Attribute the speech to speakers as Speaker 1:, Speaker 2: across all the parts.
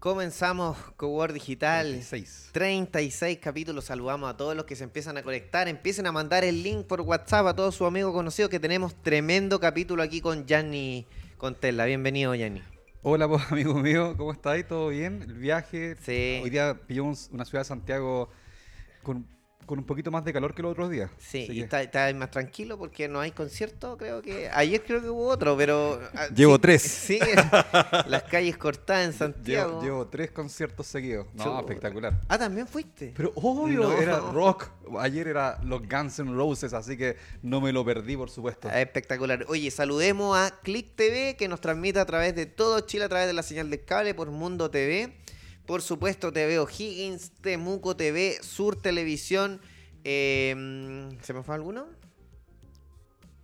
Speaker 1: Comenzamos Cowork Digital.
Speaker 2: 36.
Speaker 1: 36 capítulos. Saludamos a todos los que se empiezan a conectar. Empiecen a mandar el link por WhatsApp a todos sus amigos conocidos que tenemos tremendo capítulo aquí con Gianni Contella. Bienvenido, Gianni.
Speaker 2: Hola, pues, amigo mío, ¿cómo estáis? ¿Todo bien? ¿El viaje?
Speaker 1: Sí.
Speaker 2: Hoy día pillamos una ciudad de Santiago con, con un poquito más de calor que los otros días.
Speaker 1: Sí,
Speaker 2: Así
Speaker 1: y
Speaker 2: que
Speaker 1: está, está más tranquilo porque no hay concierto, creo que... Ayer creo que hubo otro, pero... ah,
Speaker 2: Llevo
Speaker 1: sí,
Speaker 2: tres.
Speaker 1: Sí, las calles cortadas en Santiago.
Speaker 2: Llevo, llevo tres conciertos seguidos. No, espectacular.
Speaker 1: Ah, ¿también fuiste?
Speaker 2: Pero obvio,
Speaker 1: No.
Speaker 2: era rock. Ayer era los Guns N' Roses, así que no me lo perdí, por supuesto.
Speaker 1: Ah, Espectacular. Oye, saludemos a Click TV que nos transmite a través de todo Chile, a través de la señal de cable por Mundo TV. Por supuesto, TV O'Higgins, Temuco TV, Sur Televisión. eh, ¿Se me fue alguno?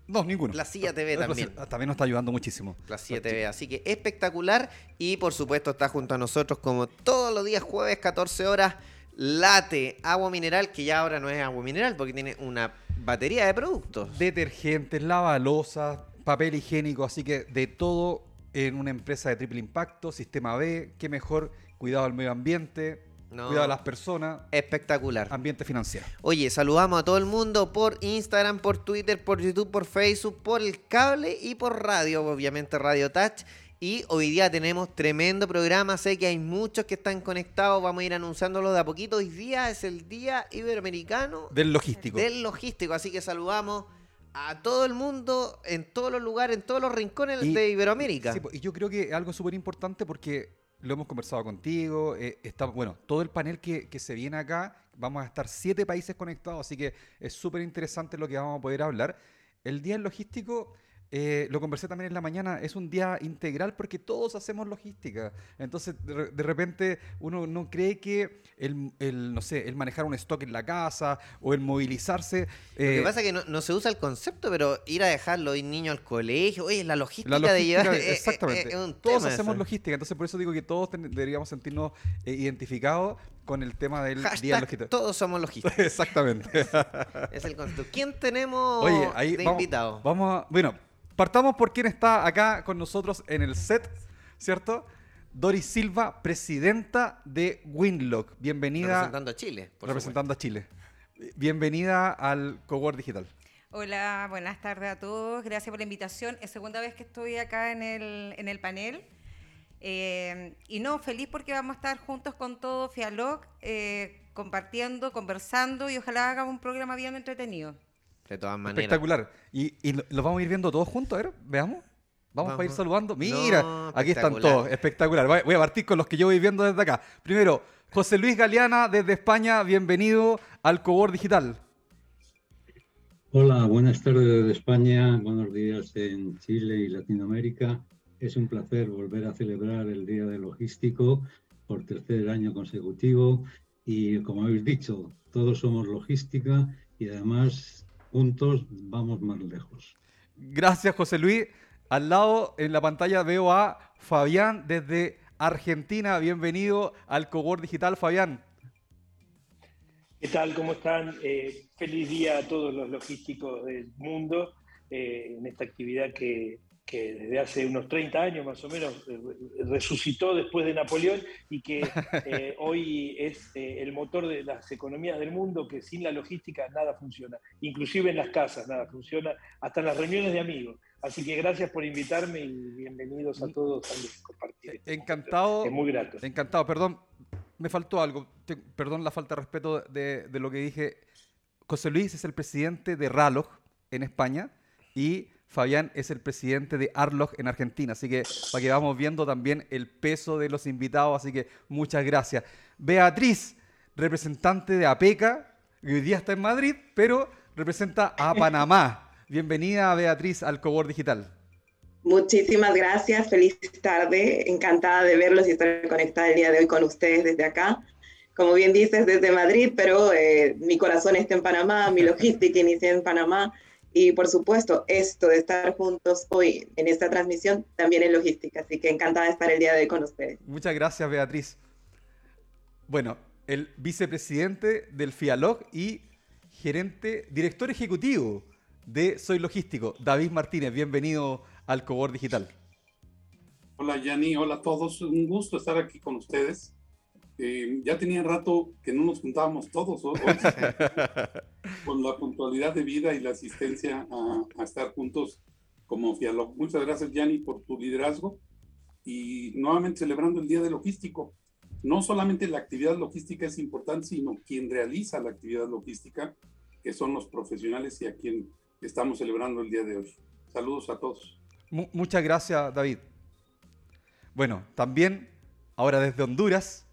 Speaker 2: No, ninguno.
Speaker 1: La Silla TV también.
Speaker 2: También nos está ayudando muchísimo.
Speaker 1: La 7B. Así que espectacular. Y por supuesto está junto a nosotros como todos los días jueves, 14 horas. Late, agua mineral, que ya ahora no es agua mineral porque tiene una batería de productos.
Speaker 2: Detergentes, lavalosas, papel higiénico, así que de todo en una empresa de triple impacto, sistema B, qué mejor, cuidado al medio ambiente,
Speaker 1: No.
Speaker 2: cuidado a las personas,
Speaker 1: Espectacular.
Speaker 2: ambiente financiero.
Speaker 1: Oye, saludamos a todo el mundo por Instagram, por Twitter, por YouTube, por Facebook, por el cable y por radio, obviamente Radio Touch. Y hoy día tenemos tremendo programa, sé que hay muchos que están conectados, vamos a ir anunciándolo de a poquito. Hoy día es el Día Iberoamericano
Speaker 2: Del logístico.
Speaker 1: del Logístico, así que saludamos a todo el mundo, en todos los lugares, en todos los rincones
Speaker 2: Y-
Speaker 1: de Iberoamérica.
Speaker 2: Sí, y yo creo que algo súper importante porque lo hemos conversado contigo, eh, está, bueno, todo el panel que, que se viene acá, vamos a estar siete países conectados, así que es súper interesante lo que vamos a poder hablar. El día del logístico, eh, lo conversé también en la mañana, es un día integral porque todos hacemos logística. Entonces, de, re- de repente, uno no cree que el, el, no sé, el manejar un stock en la casa o el movilizarse...
Speaker 1: Lo que
Speaker 2: eh,
Speaker 1: pasa es que no, no se usa el concepto, pero ir a dejar los niños al colegio, oye, la logística,
Speaker 2: La
Speaker 1: de llevar.
Speaker 2: logística,
Speaker 1: eh, eh,
Speaker 2: exactamente.
Speaker 1: eh,
Speaker 2: todos hacemos
Speaker 1: eso.
Speaker 2: logística, entonces por eso digo que todos ten- deberíamos sentirnos eh, identificados con el tema del día
Speaker 1: Hashtag
Speaker 2: logístico.
Speaker 1: todos somos logísticos.
Speaker 2: Exactamente.
Speaker 1: es el concepto. ¿Quién tenemos
Speaker 2: Oye, ahí
Speaker 1: de
Speaker 2: vamos,
Speaker 1: invitado?
Speaker 2: vamos a, bueno, partamos por quién está acá con nosotros en el set, ¿cierto? Doris Silva, presidenta de Winlock. Bienvenida
Speaker 1: Representando a Chile. por
Speaker 2: representando a Chile. Bienvenida al Cowork Digital.
Speaker 3: Hola, buenas tardes a todos. Gracias por la invitación. Es segunda vez que estoy acá en el, en el panel. Eh, y no, feliz porque vamos a estar juntos con todo Fialoc, eh, compartiendo, conversando y ojalá hagamos un programa bien entretenido.
Speaker 1: De todas maneras.
Speaker 2: Espectacular. Y, y lo, lo vamos a ir viendo todos juntos, a ver, veamos. Vamos, para ir saludando. Mira,
Speaker 1: No,
Speaker 2: aquí están todos. Espectacular. Voy voy a partir con los que yo voy viendo desde acá. Primero, José Luis Galeana desde España. Bienvenido al Cobor Digital.
Speaker 4: Hola, buenas tardes desde España, buenos días en Chile y Latinoamérica. Es un placer volver a celebrar el Día del Logístico por tercer año consecutivo y como habéis dicho, todos somos logística y además juntos vamos más lejos.
Speaker 2: Gracias, José Luis. Al lado en la pantalla veo a Fabián desde Argentina. Bienvenido al Cobor Digital, Fabián.
Speaker 5: ¿Qué tal? ¿Cómo están? Eh, feliz día a todos los logísticos del mundo eh, en esta actividad que, que desde hace unos 30 años más o menos eh, resucitó después de Napoleón y que eh, hoy es eh, el motor de las economías del mundo, que sin la logística nada funciona, inclusive en las casas nada funciona, hasta en las reuniones de amigos. Así que gracias por invitarme y bienvenidos a todos a compartir. este
Speaker 2: Encantado.
Speaker 5: Es muy grato.
Speaker 2: Encantado, perdón, me faltó algo. Te- perdón la falta de respeto de, de lo que dije. José Luis es el presidente de Ralog en España y Fabián es el presidente de Arlog en Argentina. Así que para que vamos viendo también el peso de los invitados. Así que muchas gracias. Beatriz, representante de APECA, que hoy día está en Madrid, pero representa a Panamá. Bienvenida, Beatriz, al Cobor Digital.
Speaker 6: Muchísimas gracias, feliz tarde, encantada de verlos y estar conectada el día de hoy con ustedes desde acá. Como bien dices, desde Madrid, pero eh, mi corazón está en Panamá, mi logística inicia en Panamá y por supuesto esto de estar juntos hoy en esta transmisión también en logística, así que encantada de estar el día de hoy con ustedes.
Speaker 2: Muchas gracias, Beatriz. Bueno, el vicepresidente del FIALOG y gerente, director ejecutivo de Soy Logístico, David Martínez. Bienvenido al Cobor Digital.
Speaker 7: Hola Yanni, hola a todos. Un gusto estar aquí con ustedes. Eh, ya tenía rato que no nos juntábamos todos, hoy, con la puntualidad de vida y la asistencia a, estar juntos como Fialo. Muchas gracias, Yanni, por tu liderazgo y nuevamente celebrando el Día de Logístico. No solamente la actividad logística es importante, sino quien realiza la actividad logística, que son los profesionales y a quien estamos celebrando el día de hoy. Saludos a todos.
Speaker 2: muchas gracias, David. Bueno, también ahora desde Honduras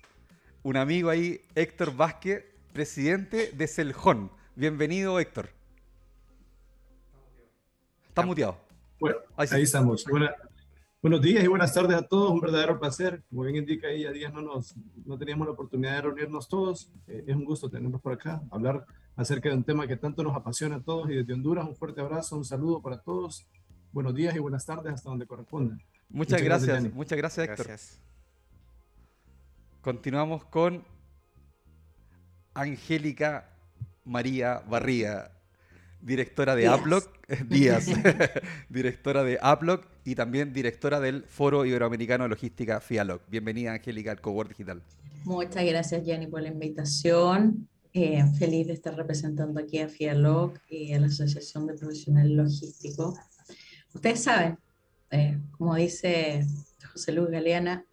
Speaker 2: un amigo ahí, Héctor Vázquez, presidente de Celjón. Bienvenido, Héctor. Está muteado.
Speaker 8: Bueno, ahí, estamos. buenos días y buenas tardes a todos. Un verdadero placer. Como bien indica ahí, a días no, nos, no teníamos la oportunidad de reunirnos todos. Eh, es un gusto tenernos por acá, hablar acerca de un tema que tanto nos apasiona a todos. Y desde Honduras, un fuerte abrazo, un saludo para todos. Buenos días y buenas tardes hasta donde corresponda.
Speaker 2: Muchas, gracias, muchas gracias, Héctor. Continuamos con Angélica María Barría, directora de Aploc, Díaz, directora de Aploc y también directora del Foro Iberoamericano de Logística FIALOC. Bienvenida, Angélica, al Cowork Digital.
Speaker 9: Muchas gracias, Jenny, por la invitación. Eh, feliz de estar representando aquí a FIALOC y a la Asociación de Profesionales Logísticos. Ustedes saben, eh, como dice José Luis Galeana,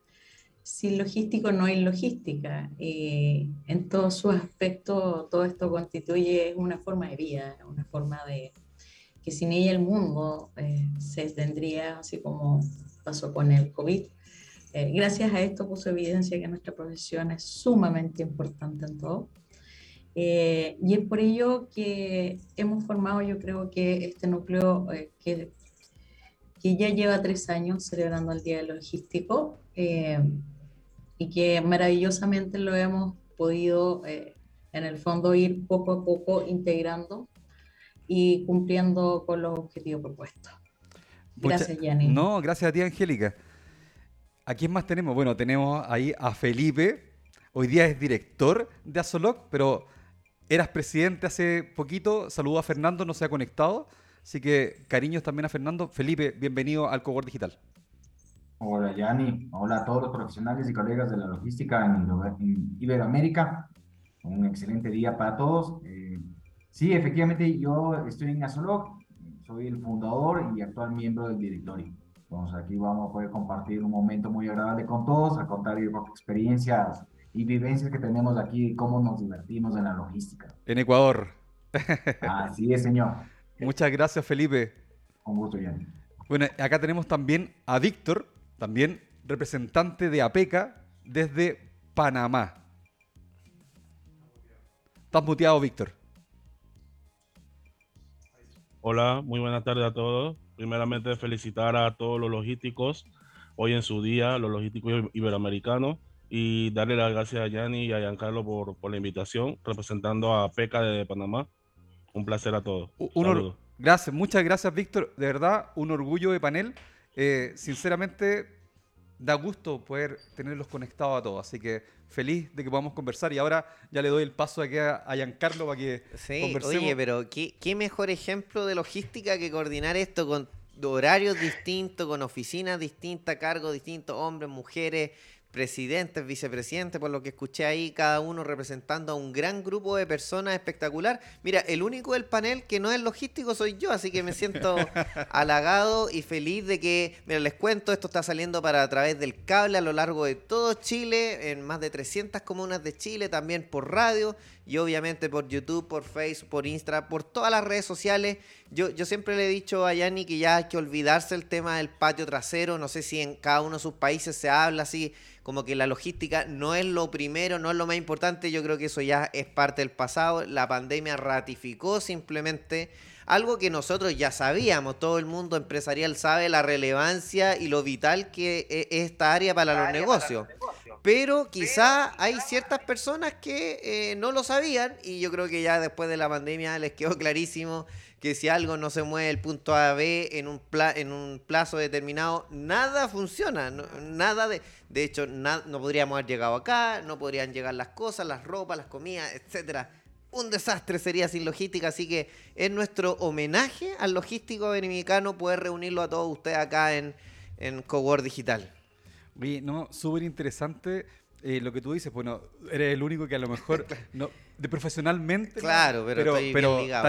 Speaker 9: sin logístico no hay logística. y en todos sus aspectos, todo esto constituye una forma de vida, una forma de que sin ella el mundo eh, se tendría, así como pasó con el COVID. Eh, gracias a esto puso evidencia que nuestra profesión es sumamente importante en todo. Eh, y es por ello que hemos formado, yo creo que este núcleo que, que ya lleva tres años celebrando el Día Logístico, y que maravillosamente lo hemos podido, eh, en el fondo, ir poco a poco integrando y cumpliendo con los objetivos propuestos. Gracias, Yanni.
Speaker 2: No, gracias a ti, Angélica. ¿A quién más tenemos? Bueno, tenemos ahí a Felipe. Hoy día es director de Azoloc, pero eras presidente hace poquito. Saludo a Fernando, no se ha conectado. Así que cariños también a Fernando. Felipe, bienvenido al Cowork Digital.
Speaker 10: Hola, Yanni. Hola a todos los profesionales y colegas de la logística en, Iberoamérica. Un excelente día para todos. Eh, sí, efectivamente, yo estoy en Azulog, soy el fundador y actual miembro del directorio. Entonces, aquí vamos a poder compartir un momento muy agradable con todos, a contar experiencias y vivencias que tenemos aquí y cómo nos divertimos en la logística.
Speaker 2: En Ecuador.
Speaker 10: Así es, señor.
Speaker 2: Muchas gracias, Felipe.
Speaker 10: Un gusto, Yanni.
Speaker 2: Bueno, acá tenemos también a Víctor, también representante de APECA desde Panamá. Estás muteado, Víctor.
Speaker 11: Hola, muy buenas tardes a todos. Primeramente felicitar a todos los logísticos hoy en su día, los logísticos iberoamericanos, y darle las gracias a Yanni y a Giancarlo por, por la invitación, representando a APECA de Panamá. Un placer a todos.
Speaker 2: Un gracias, muchas gracias, Víctor. De verdad, un orgullo de panel. Eh, sinceramente, da gusto poder tenerlos conectados a todos. Así que feliz de que podamos conversar. Y ahora ya le doy el paso aquí a, Giancarlo para que
Speaker 1: sí, Oye, pero ¿qué, qué mejor ejemplo de logística que coordinar esto con horarios distintos, con oficinas distintas, cargos distintos, hombres, mujeres, presidentes, vicepresidentes, por lo que escuché ahí, cada uno representando a un gran grupo de personas espectacular. Mira, el único del panel que no es logístico soy yo, así que me siento halagado y feliz de que, mira, les cuento, esto está saliendo para a través del cable a lo largo de todo Chile, en más de 300 comunas de Chile, también por radio y obviamente por YouTube, por Facebook, por Instagram, por todas las redes sociales. Yo, yo siempre le he dicho a Yanni que ya hay que olvidarse el tema del patio trasero, no sé si en cada uno de sus países se habla así como que la logística no es lo primero, no es lo más importante, yo creo que eso ya es parte del pasado, la pandemia ratificó simplemente algo que nosotros ya sabíamos, todo el mundo empresarial sabe la relevancia y lo vital que es esta área para los negocios. Pero quizá hay ciertas personas que eh, no lo sabían y yo creo que ya después de la pandemia les quedó clarísimo que si algo no se mueve el punto A a B en un, en un plazo determinado, nada funciona. nada de, de hecho, no podríamos haber llegado acá, no podrían llegar las cosas, las ropas, las comidas, etcétera. Un desastre sería sin logística, así que es nuestro homenaje al logístico dominicano poder reunirlo a todos ustedes acá en, en Cowork Digital.
Speaker 2: Oye, no, súper interesante eh, lo que tú dices. Bueno, eres el único que a lo mejor, no, de profesionalmente.
Speaker 1: Claro, pero estoy bien ligado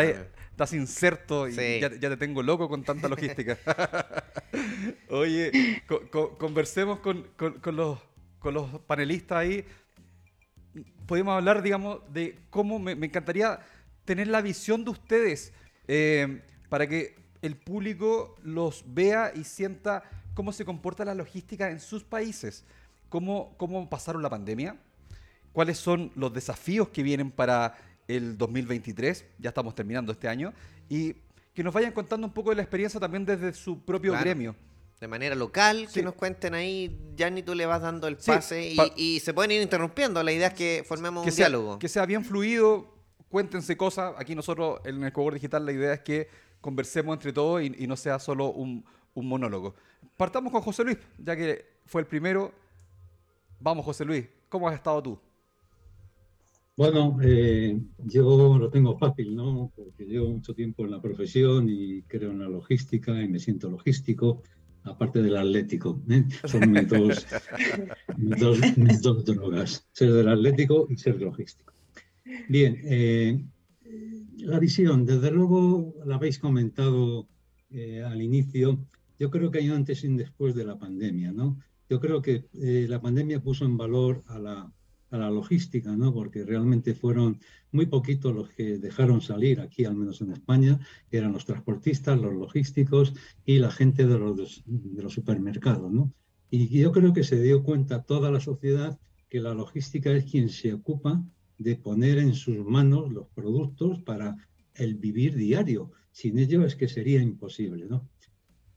Speaker 2: estás, inserto y
Speaker 1: Sí.
Speaker 2: ya, ya te tengo loco con tanta logística. Oye, co- co- conversemos con, con- con los, con los panelistas ahí. Podemos hablar, digamos, de cómo me, me encantaría tener la visión de ustedes eh, para que el público los vea y sienta cómo se comporta la logística en sus países, cómo, cómo pasaron la pandemia, cuáles son los desafíos que vienen para el 2023, ya estamos terminando este año, y que nos vayan contando un poco de la experiencia también desde su propio
Speaker 1: Claro.
Speaker 2: gremio.
Speaker 1: De manera local,
Speaker 2: Sí.
Speaker 1: que nos cuenten ahí, Yanni, tú le vas dando el
Speaker 2: Sí,
Speaker 1: pase y, se pueden ir interrumpiendo. La idea es que formemos
Speaker 2: que
Speaker 1: un
Speaker 2: sea,
Speaker 1: diálogo.
Speaker 2: que sea bien fluido, cuéntense cosas. Aquí nosotros en el Cowork Digital la idea es que conversemos entre todos y, y no sea solo un, un monólogo. Partamos con José Luis, ya que fue el primero. Vamos, José Luis, ¿cómo has estado tú?
Speaker 4: Bueno, eh, yo lo tengo fácil, ¿no? Porque llevo mucho tiempo en la profesión y creo en la logística y me siento logístico, aparte del atlético. ¿eh? Son mis dos, mis dos, mis dos drogas, ser del atlético y ser logístico. Bien, eh, la visión, desde luego la habéis comentado al inicio, yo creo que hay un antes y un después de la pandemia, ¿no? Yo creo que eh, la pandemia puso en valor a la, a la logística, ¿no? Porque realmente fueron muy poquitos los que dejaron salir aquí, al menos en España, eran los transportistas, los logísticos y la gente de los, de los supermercados, ¿no? Y yo creo que se dio cuenta toda la sociedad que la logística es quien se ocupa de poner en sus manos los productos para el vivir diario. Sin ello es que sería imposible, ¿no?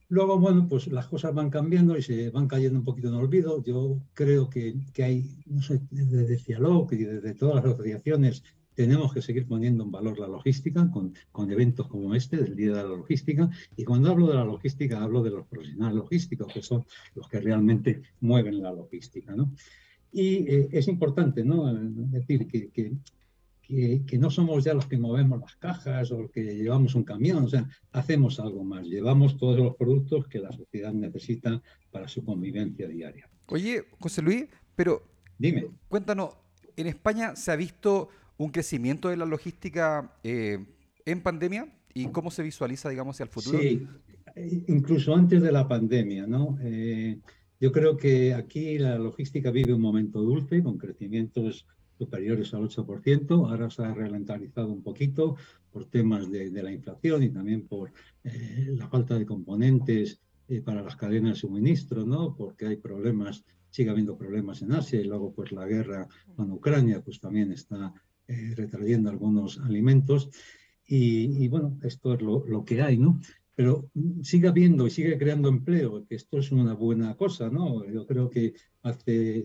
Speaker 4: Luego, bueno, pues las cosas van cambiando y se van cayendo un poquito en olvido. Yo creo que, que hay, no sé, desde Cialoc y desde todas las asociaciones tenemos que seguir poniendo en valor la logística con, con eventos como este del Día de la Logística. Y cuando hablo de la logística, hablo de los profesionales logísticos, que son los que realmente mueven la logística, ¿no? Y eh, es importante, ¿no? Es decir, que, que, que, no somos ya los que movemos las cajas o que llevamos un camión, o sea, hacemos algo más, llevamos todos los productos que la sociedad necesita para su convivencia diaria.
Speaker 2: Oye, José Luis, pero
Speaker 4: Dime.
Speaker 2: cuéntanos, ¿en España se ha visto un crecimiento de la logística eh, en pandemia? ¿Y cómo se visualiza, digamos, hacia el futuro?
Speaker 4: Sí, incluso antes de la pandemia, ¿no? Eh, yo creo que aquí la logística vive un momento dulce, con crecimientos superiores al 8%. Ahora se ha ralentizado un poquito por temas de, la inflación y también por eh, la falta de componentes eh, para las cadenas de suministro, ¿no? Porque hay problemas, sigue habiendo problemas en Asia y luego pues la guerra con Ucrania pues también está eh, retrayendo algunos alimentos. Y, bueno, esto es lo que hay, ¿no? Pero sigue habiendo y sigue creando empleo, que esto es una buena cosa, ¿no? Yo creo que hace,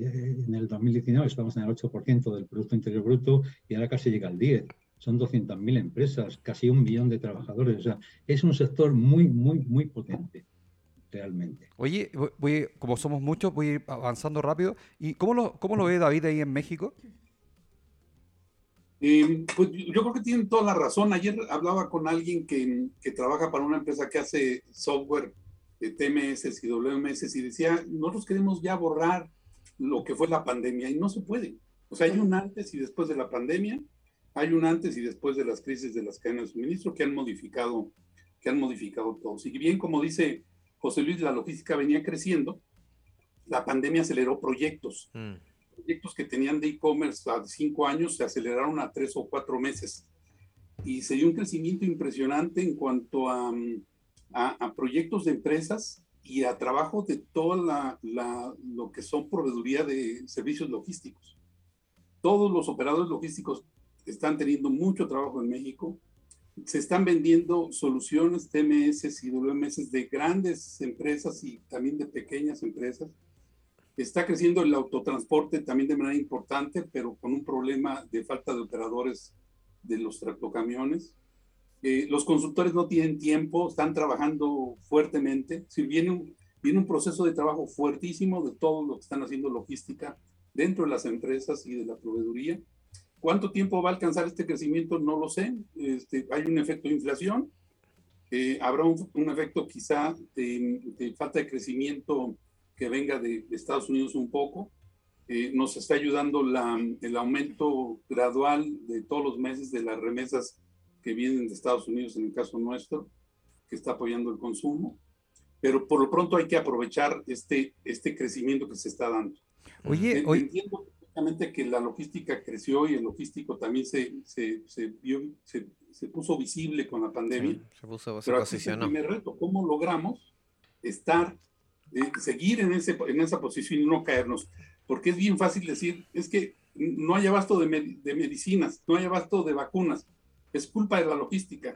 Speaker 4: en el 2019 estamos en el 8% del Producto Interior Bruto y ahora casi llega al 10%. Son 200.000 empresas, casi un millón de trabajadores. O sea, es un sector muy, muy, muy potente, realmente.
Speaker 2: Oye, voy, como somos muchos, voy avanzando rápido. ¿Y cómo lo, cómo lo ve David ahí en México?
Speaker 7: Eh, pues yo creo que tienen toda la razón. Ayer hablaba con alguien que, que trabaja para una empresa que hace software de TMS y WMS y decía, nosotros queremos ya borrar lo que fue la pandemia y no se puede. O sea, hay un antes y después de la pandemia, hay un antes y después de las crisis de las cadenas de suministro que han modificado, que han modificado todo. Y bien, como dice José Luis, la logística venía creciendo, la pandemia aceleró proyectos. Mm proyectos que tenían de e-commerce a cinco años se aceleraron a tres o cuatro meses. Y se dio un crecimiento impresionante en cuanto a, a, a proyectos de empresas y a trabajo de toda la, la, lo que son proveeduría de servicios logísticos. Todos los operadores logísticos están teniendo mucho trabajo en México. Se están vendiendo soluciones TMS y WMS de grandes empresas y también de pequeñas empresas Está creciendo el autotransporte también de manera importante, pero con un problema de falta de operadores de los tractocamiones. Eh, los consultores no tienen tiempo, están trabajando fuertemente. Si viene, un, viene un proceso de trabajo fuertísimo de todo lo que están haciendo logística dentro de las empresas y de la proveeduría. ¿Cuánto tiempo va a alcanzar este crecimiento? No lo sé. Este, hay un efecto de inflación. Eh, habrá un, efecto quizá de falta de crecimiento que venga de, Estados Unidos un poco. Eh, nos está ayudando la, el aumento gradual de todos los meses de las remesas que vienen de Estados Unidos, en el caso nuestro, que está apoyando el consumo. Pero por lo pronto hay que aprovechar este, este crecimiento que se está dando.
Speaker 2: Oye,
Speaker 7: entiendo perfectamente que la logística creció y el logístico también se, se, se, vio, se, se puso visible con la pandemia.
Speaker 1: se puso,
Speaker 7: Pero aquí es el primer reto, ¿cómo logramos estar, eh, seguir en, ese, en esa posición y no caernos? Porque es bien fácil decir, es que no hay abasto de, de medicinas, no hay abasto de vacunas, es culpa de la logística.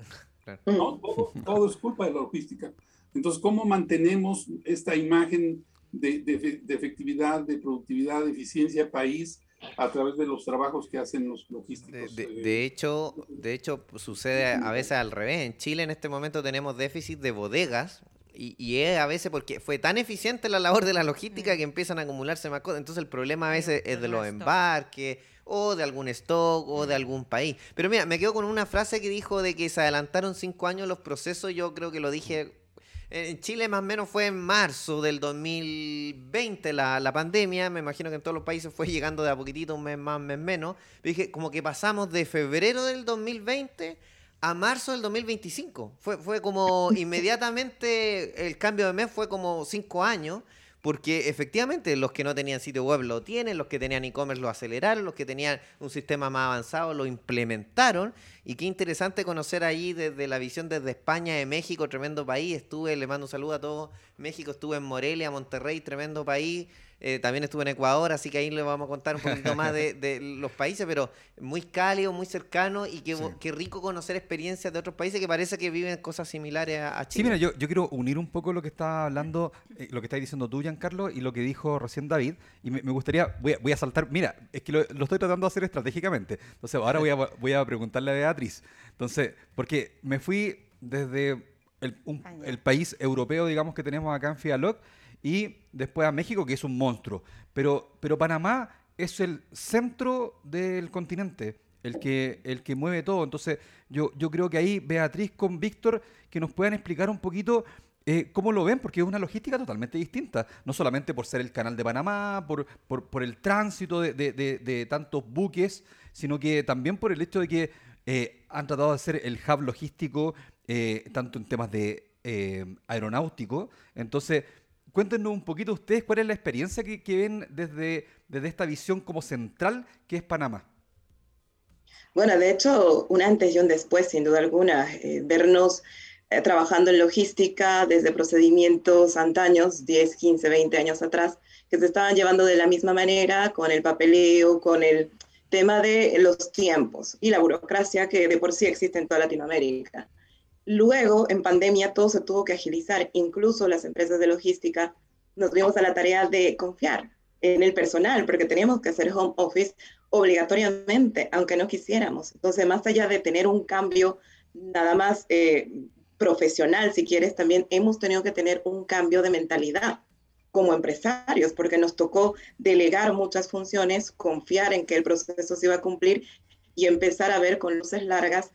Speaker 7: ¿no? Todo, todo, es culpa de la logística. Entonces, ¿cómo mantenemos esta imagen de, de, de efectividad, de productividad, de eficiencia país a través de los trabajos que hacen los logísticos.
Speaker 1: De, eh, hecho, de hecho sucede a veces al revés. En Chile en este momento tenemos déficit de bodegas y, y, es a veces porque fue tan eficiente la labor de la logística que empiezan a acumularse más cosas. Entonces el problema a veces es de los embarques o de algún stock o de algún país. Pero mira, me quedo con una frase que dijo de que se adelantaron cinco años los procesos. Yo creo que lo dije en Chile más o menos fue en marzo del 2020 la, la, pandemia, me imagino que en todos los países fue llegando de a poquitito, un mes más, un mes menos. dije, como que pasamos de febrero del 2020 a marzo del 2025. Fue, fue como inmediatamente el cambio de mes fue como cinco años. Porque efectivamente los que no tenían sitio web lo tienen, los que tenían e-commerce lo aceleraron, los que tenían un sistema más avanzado lo implementaron. Y qué interesante conocer ahí desde la visión desde España, de México, tremendo país. Estuve, le mando un saludo a todos. México, estuve en Morelia, Monterrey, tremendo país. Eh, también estuve en Ecuador, así que ahí le vamos a contar un poquito más de, los países, pero muy cálido, muy cercano y qué, rico conocer experiencias de otros países que parece que viven cosas similares a, Chile.
Speaker 2: Sí, mira, yo, yo, quiero unir un poco lo que está hablando, eh, lo que está diciendo tú, Giancarlo, y lo que dijo recién David, y me, gustaría, voy a, voy a, saltar, mira, es que lo, estoy tratando de hacer estratégicamente, entonces ahora voy a, voy a preguntarle a Beatriz, entonces, porque me fui desde el, el país europeo, digamos, que tenemos acá en Fialoc, y después a México, que es un monstruo. Pero, pero Panamá es el centro del continente, el que, el que mueve todo. Entonces, yo, yo creo que ahí Beatriz con Víctor, que nos puedan explicar un poquito eh, cómo lo ven, porque es una logística totalmente distinta, no solamente por ser el canal de Panamá, por, por, el tránsito de, de, tantos buques, sino que también por el hecho de que eh, han tratado de hacer el hub logístico, eh, tanto en temas de aeronáutico. Entonces, Cuéntenos un poquito ustedes cuál es la experiencia que, ven desde, desde esta visión como central que es Panamá.
Speaker 6: Bueno, de hecho, un antes y un después, sin duda alguna, eh, vernos eh, trabajando en logística desde procedimientos antaños, 10, 15, 20 años atrás, que se estaban llevando de la misma manera con el papeleo, con el tema de los tiempos y la burocracia que de por sí existe en toda Latinoamérica. Luego, en pandemia, todo se tuvo que agilizar, incluso las empresas de logística nos dimos a la tarea de confiar en el personal, porque teníamos que hacer home office obligatoriamente, aunque no quisiéramos. Entonces, más allá de tener un cambio nada más eh, profesional, si quieres, también hemos tenido que tener un cambio de mentalidad como empresarios, porque nos tocó delegar muchas funciones, confiar en que el proceso se iba a cumplir y empezar a ver con luces largas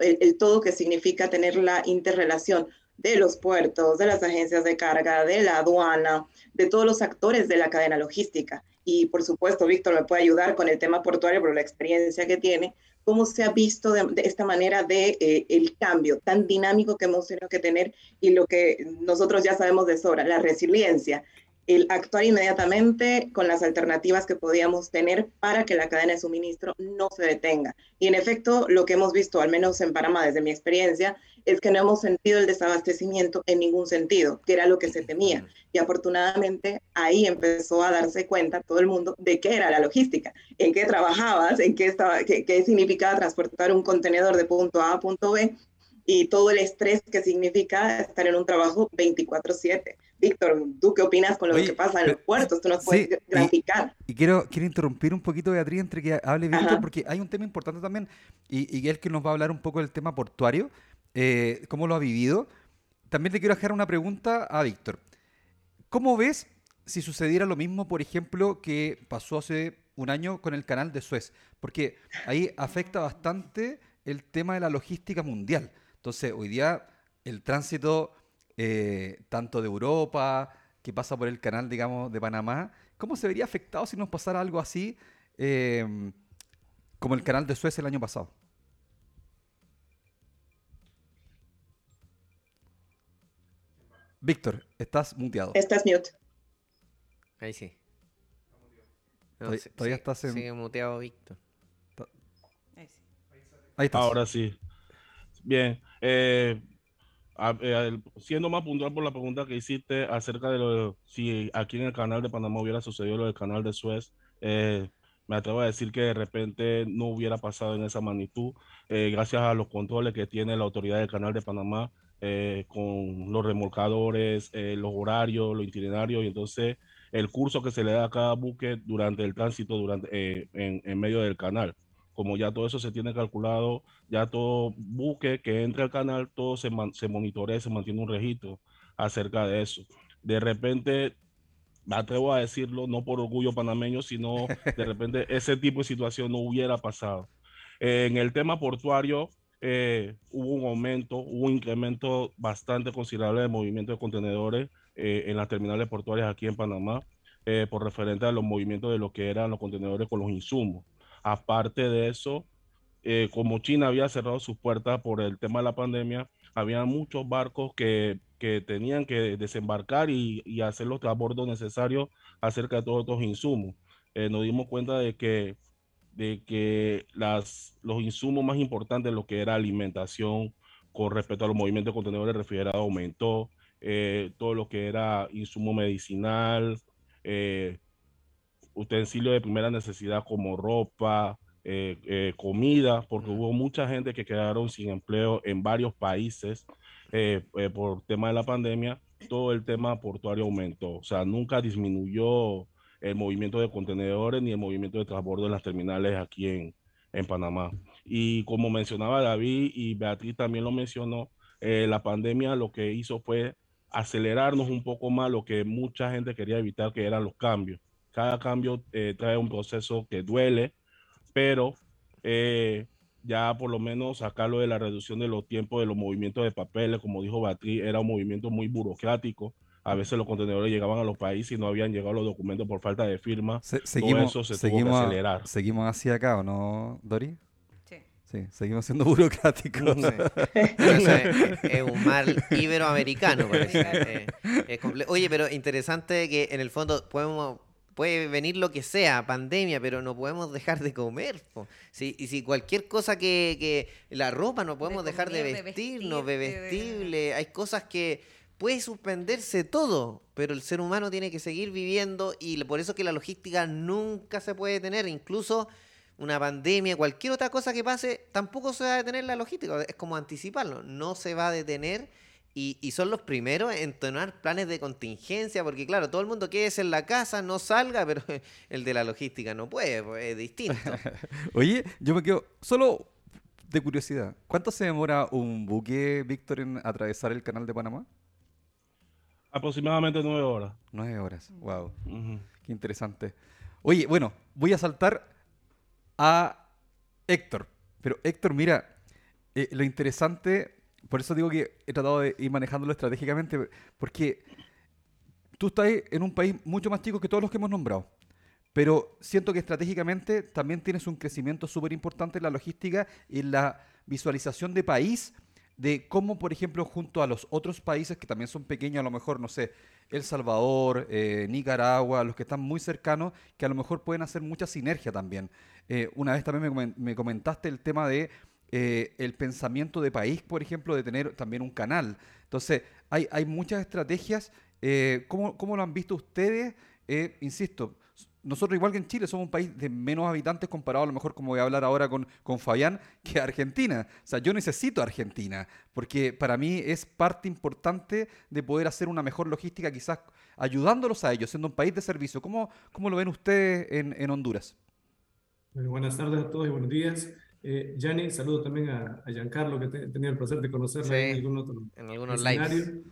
Speaker 6: el, todo que significa tener la interrelación de los puertos, de las agencias de carga, de la aduana, de todos los actores de la cadena logística. Y por supuesto, Víctor me puede ayudar con el tema portuario por la experiencia que tiene, cómo se ha visto de, esta manera de eh, el cambio tan dinámico que hemos tenido que tener y lo que nosotros ya sabemos de sobra, la resiliencia, el actuar inmediatamente con las alternativas que podíamos tener para que la cadena de suministro no se detenga. Y en efecto, lo que hemos visto, al menos en Panamá desde mi experiencia, es que no hemos sentido el desabastecimiento en ningún sentido, que era lo que se temía. Y afortunadamente ahí empezó a darse cuenta todo el mundo de qué era la logística, en qué trabajabas, en qué, estaba, qué, qué significaba transportar un contenedor de punto A a punto B y todo el estrés que significa estar en un trabajo 24/7. Víctor, ¿tú qué opinas con lo que pasa en los puertos? Tú nos puedes graficar.
Speaker 2: Y, quiero, quiero interrumpir un poquito, Beatriz, entre que hable Víctor, porque hay un tema importante también, y, y él que nos va a hablar un poco del tema portuario, eh, cómo lo ha vivido. También le quiero dejar una pregunta a Víctor. ¿Cómo ves si sucediera lo mismo, por ejemplo, que pasó hace un año con el canal de Suez? Porque ahí afecta bastante el tema de la logística mundial. Entonces, hoy día el tránsito eh, tanto de Europa, que pasa por el canal, digamos, de Panamá, ¿cómo se vería afectado si nos pasara algo así em, como el canal de Suez el año pasado? Víctor, estás muteado.
Speaker 6: Estás mute.
Speaker 1: Ahí sí.
Speaker 2: todavía, estás en...
Speaker 1: Sigue muteado Víctor.
Speaker 2: Ahí estás.
Speaker 11: Ahora sí. Bien. Eh, eh, siendo más puntual por la pregunta que hiciste acerca de lo si aquí en el canal de Panamá hubiera sucedido lo del canal de Suez, eh, me atrevo a decir que de repente no hubiera pasado en esa magnitud, gracias a los controles que tiene la autoridad del canal de Panamá con los remolcadores, los horarios, los itinerarios, y entonces el curso que se le da a cada buque durante el tránsito durante, en, en medio del canal como ya todo eso se tiene calculado, ya todo buque que entre al canal, todo se, se monitorea, se mantiene un registro acerca de eso. De repente, me atrevo a decirlo, no por orgullo panameño, sino de repente ese tipo de situación no hubiera pasado. en el tema portuario, eh, hubo un aumento, hubo un incremento bastante considerable de movimiento de contenedores eh, en las terminales portuarias aquí en Panamá, eh, por referente a los movimientos de lo que eran los contenedores con los insumos. Aparte de eso, eh, como China había cerrado sus puertas por el tema de la pandemia, había muchos barcos que, que tenían que desembarcar y, y, hacer los transbordos necesarios acerca de todos estos insumos. Eh, nos dimos cuenta de que, de que las, los insumos más importantes, lo que era alimentación con respecto a los movimientos de contenedores refrigerados, aumentó. Eh, todo lo que era insumo medicinal, utensilios de primera necesidad como ropa, eh, eh, comida, porque hubo mucha gente que quedaron sin empleo en varios países eh, por tema de la pandemia, todo el tema portuario aumentó, o sea, nunca disminuyó el movimiento de contenedores ni el movimiento de transbordo en las terminales aquí en, en Panamá. Y como mencionaba David y Beatriz también lo mencionó, la pandemia lo que hizo fue acelerarnos un poco más lo que mucha gente quería evitar, que eran los cambios. Cada cambio eh, trae un proceso que duele, pero eh, ya por lo menos sacarlo de la reducción de los tiempos de los movimientos de papeles, como dijo Batri, era un movimiento muy burocrático. A veces los contenedores llegaban a los países y no habían llegado los documentos por falta de firma.
Speaker 2: seguimos,
Speaker 11: Todo eso se
Speaker 2: seguimos,
Speaker 11: tuvo que acelerar.
Speaker 2: Seguimos así acá, ¿o no, Dori?
Speaker 3: Sí.
Speaker 2: Sí, seguimos siendo burocráticos.
Speaker 1: es, es, un mal iberoamericano, parece. Es, es Oye, pero interesante que en el fondo podemos puede venir lo que sea, pandemia, pero no podemos dejar de comer. Si, y si cualquier cosa que, que la ropa no podemos de dejar de vestirnos, de vestible, hay cosas que puede suspenderse todo, pero el ser humano tiene que seguir viviendo y por eso que la logística nunca se puede detener, incluso una pandemia, cualquier otra cosa que pase, tampoco se va a detener la logística, es como anticiparlo, no se va a detener y, son los primeros en tomar planes de contingencia, porque claro, todo el mundo quiere en la casa, no salga, pero el de la logística no puede, pues, es distinto.
Speaker 2: Oye, yo me quedo solo de curiosidad. ¿Cuánto se demora un buque, Víctor, en atravesar el canal de Panamá?
Speaker 11: Aproximadamente nueve horas.
Speaker 2: Nueve horas, wow. Qué interesante. Oye, bueno, voy a saltar a Héctor. Pero Héctor, mira, eh, lo interesante por eso digo que he tratado de ir manejándolo estratégicamente, porque tú estás en un país mucho más chico que todos los que hemos nombrado. Pero siento que estratégicamente también tienes un crecimiento súper importante en la logística y en la visualización de país, de cómo, por ejemplo, junto a los otros países que también son pequeños, a lo mejor, no sé, El Salvador, eh, Nicaragua, los que están muy cercanos, que a lo mejor pueden hacer mucha sinergia también. Eh, una vez también me comentaste el tema de eh, el pensamiento de país, por ejemplo, de tener también un canal. Entonces, hay, muchas estrategias. Eh, ¿cómo, ¿cómo, lo han visto ustedes? Eh, insisto, nosotros igual que en Chile somos un país de menos habitantes comparado a lo mejor como voy a hablar ahora con, con Fabián, que Argentina. O sea, yo necesito Argentina, porque para mí es parte importante de poder hacer una mejor logística, quizás ayudándolos a ellos, siendo un país de servicio. ¿Cómo, cómo lo ven ustedes en, en Honduras?
Speaker 8: buenas tardes a todos y buenos días. Eh, Gianni, saludo también a, a Giancarlo, que he tenido el placer de conocerlo en algún otro
Speaker 1: en algunos escenario.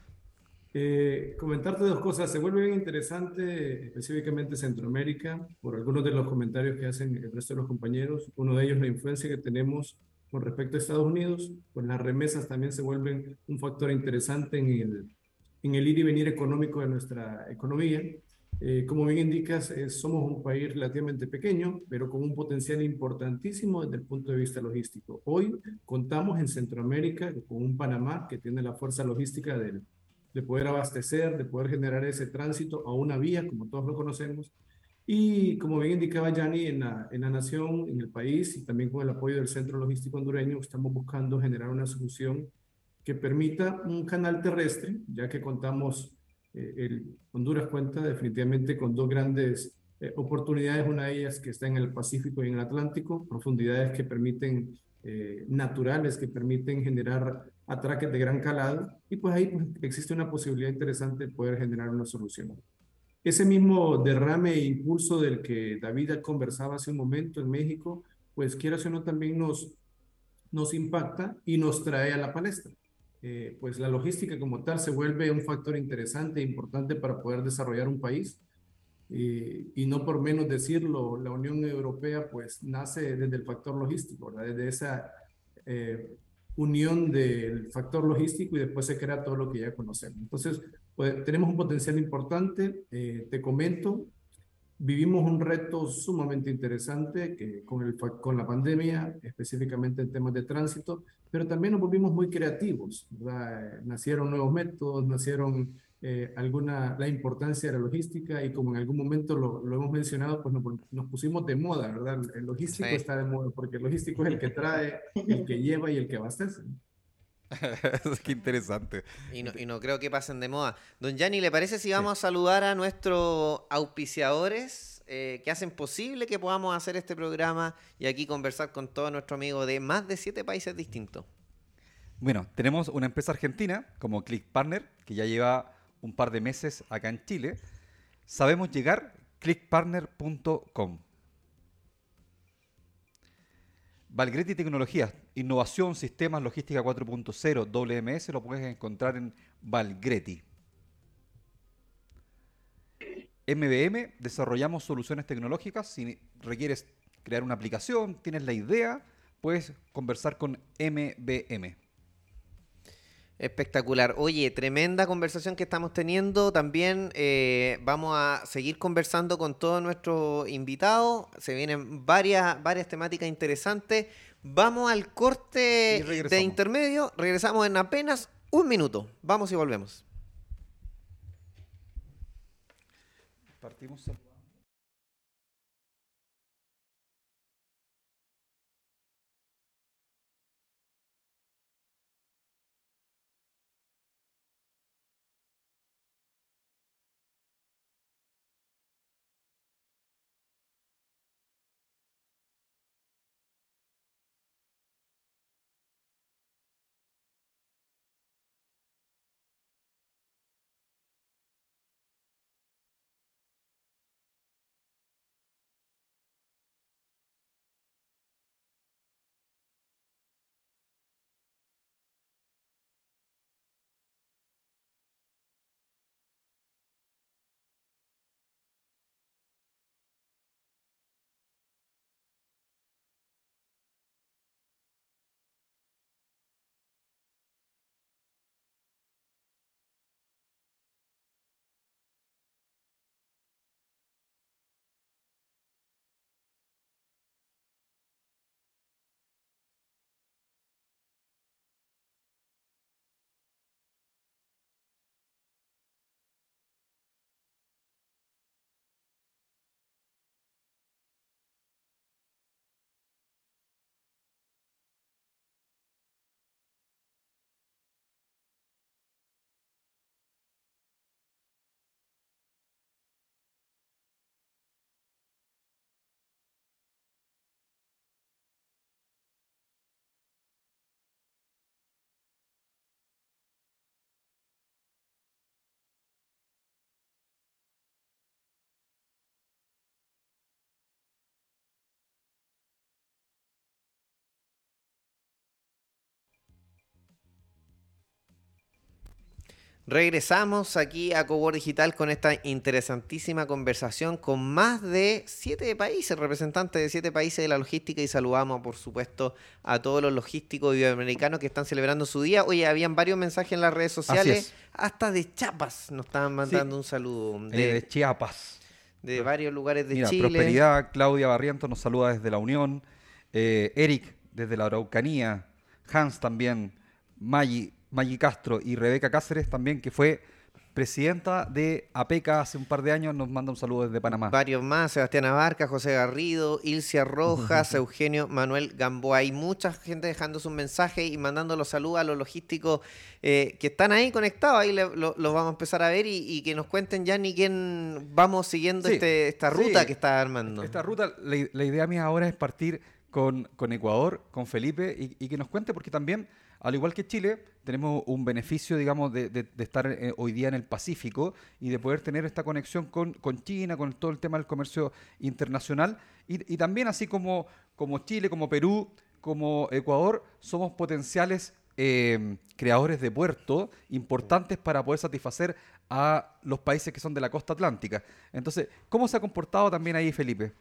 Speaker 8: Eh, comentarte dos cosas. Se vuelve bien interesante, específicamente Centroamérica, por algunos de los comentarios que hacen el resto de los compañeros. Uno de ellos, la influencia que tenemos con respecto a Estados Unidos. Pues las remesas también se vuelven un factor interesante en el, en el ir y venir económico de nuestra economía. Eh, como bien indicas, eh, somos un país relativamente pequeño, pero con un potencial importantísimo desde el punto de vista logístico. Hoy contamos en Centroamérica con un Panamá que tiene la fuerza logística de, de poder abastecer, de poder generar ese tránsito a una vía, como todos lo conocemos. Y como bien indicaba Yanni, en la, en la nación, en el país y también con el apoyo del Centro Logístico Hondureño, estamos buscando generar una solución que permita un canal terrestre, ya que contamos eh, Honduras cuenta definitivamente con dos grandes eh, oportunidades, una de ellas que está en el Pacífico y en el Atlántico, profundidades que permiten, eh, naturales, que permiten generar atraques de gran calado, y pues ahí pues, existe una posibilidad interesante de poder generar una solución. Ese mismo derrame e impulso del que David conversaba hace un momento en México, pues quiero o no también nos, nos impacta y nos trae a la palestra. Eh, pues la logística como tal se vuelve un factor interesante e importante para poder desarrollar un país. y no por menos decirlo, la Unión Europea pues nace desde el factor logístico, desde esa eh, unión del factor logístico y después se crea todo lo que ya conocemos. Entonces, pues, tenemos un potencial importante, eh, te comento, Vivimos un reto sumamente interesante que con, el, con la pandemia, específicamente en temas de tránsito, pero también nos volvimos muy creativos. Nacieron nuevos métodos, nacieron eh, alguna, la importancia de la logística y como en algún momento lo, lo hemos mencionado, pues nos, nos, pusimos de moda, ¿verdad? El logístico está de moda porque el logístico es el que trae, el que lleva y el que abastece.
Speaker 2: Qué interesante.
Speaker 1: Y no, y no, creo que pasen de moda. Don Yanni, ¿le parece si vamos a saludar a nuestros auspiciadores eh, que hacen posible que podamos hacer este programa y aquí conversar con todos nuestros amigos de más de siete países distintos?
Speaker 2: Bueno, tenemos una empresa argentina como Click Partner, que ya lleva un par de meses acá en Chile. Sabemos llegar, clickpartner.com. Valgretti Tecnologías, innovación, sistemas, logística 4.0, WMS, lo puedes encontrar en Valgretti. MBM, desarrollamos soluciones tecnológicas. Si requieres crear una aplicación, tienes la idea, puedes conversar con MBM.
Speaker 1: Espectacular. Oye, tremenda conversación que estamos teniendo. También eh, vamos a seguir conversando con todos nuestros invitados. Se vienen varias, varias temáticas interesantes. Vamos al corte de intermedio. Regresamos en apenas un minuto. Vamos y volvemos.
Speaker 2: Partimos.
Speaker 1: Regresamos aquí a Cowork Digital con esta interesantísima conversación con más de siete países, representantes de siete países de la logística y saludamos por supuesto a todos los logísticos iberoamericanos que están celebrando su día. Oye, habían varios mensajes en las redes sociales, hasta de Chiapas nos estaban mandando un saludo.
Speaker 2: De, de, Chiapas.
Speaker 1: De varios lugares de
Speaker 2: Mira,
Speaker 1: Chile.
Speaker 2: Prosperidad, Claudia Barrientos nos saluda desde la Unión, eh, Eric desde la Araucanía, Hans también, Maggi Maggie Castro y Rebeca Cáceres también, que fue presidenta de APECA hace un par de años, nos manda un saludo desde Panamá.
Speaker 1: Varios más, Sebastián Abarca, José Garrido, Ilcia Rojas, Eugenio Manuel Gamboa. Hay mucha gente dejando sus mensajes y mandando los saludos a los logísticos eh, que están ahí conectados. Ahí los lo, vamos a empezar a ver y, que nos cuenten ya ni quién vamos siguiendo este, esta ruta que está armando.
Speaker 2: Esta ruta, la, la, idea mía ahora es partir con, con Ecuador, con Felipe, y, y que nos cuente, porque también al igual que Chile, tenemos un beneficio, digamos, de, estar eh, hoy día en el Pacífico y de poder tener esta conexión con, China, con todo el tema del comercio internacional. Y, también, así como, como Chile, como Perú, como Ecuador, somos potenciales eh, creadores de puertos importantes para poder satisfacer a los países que son de la costa atlántica. Entonces, ¿cómo se ha comportado también ahí, Felipe?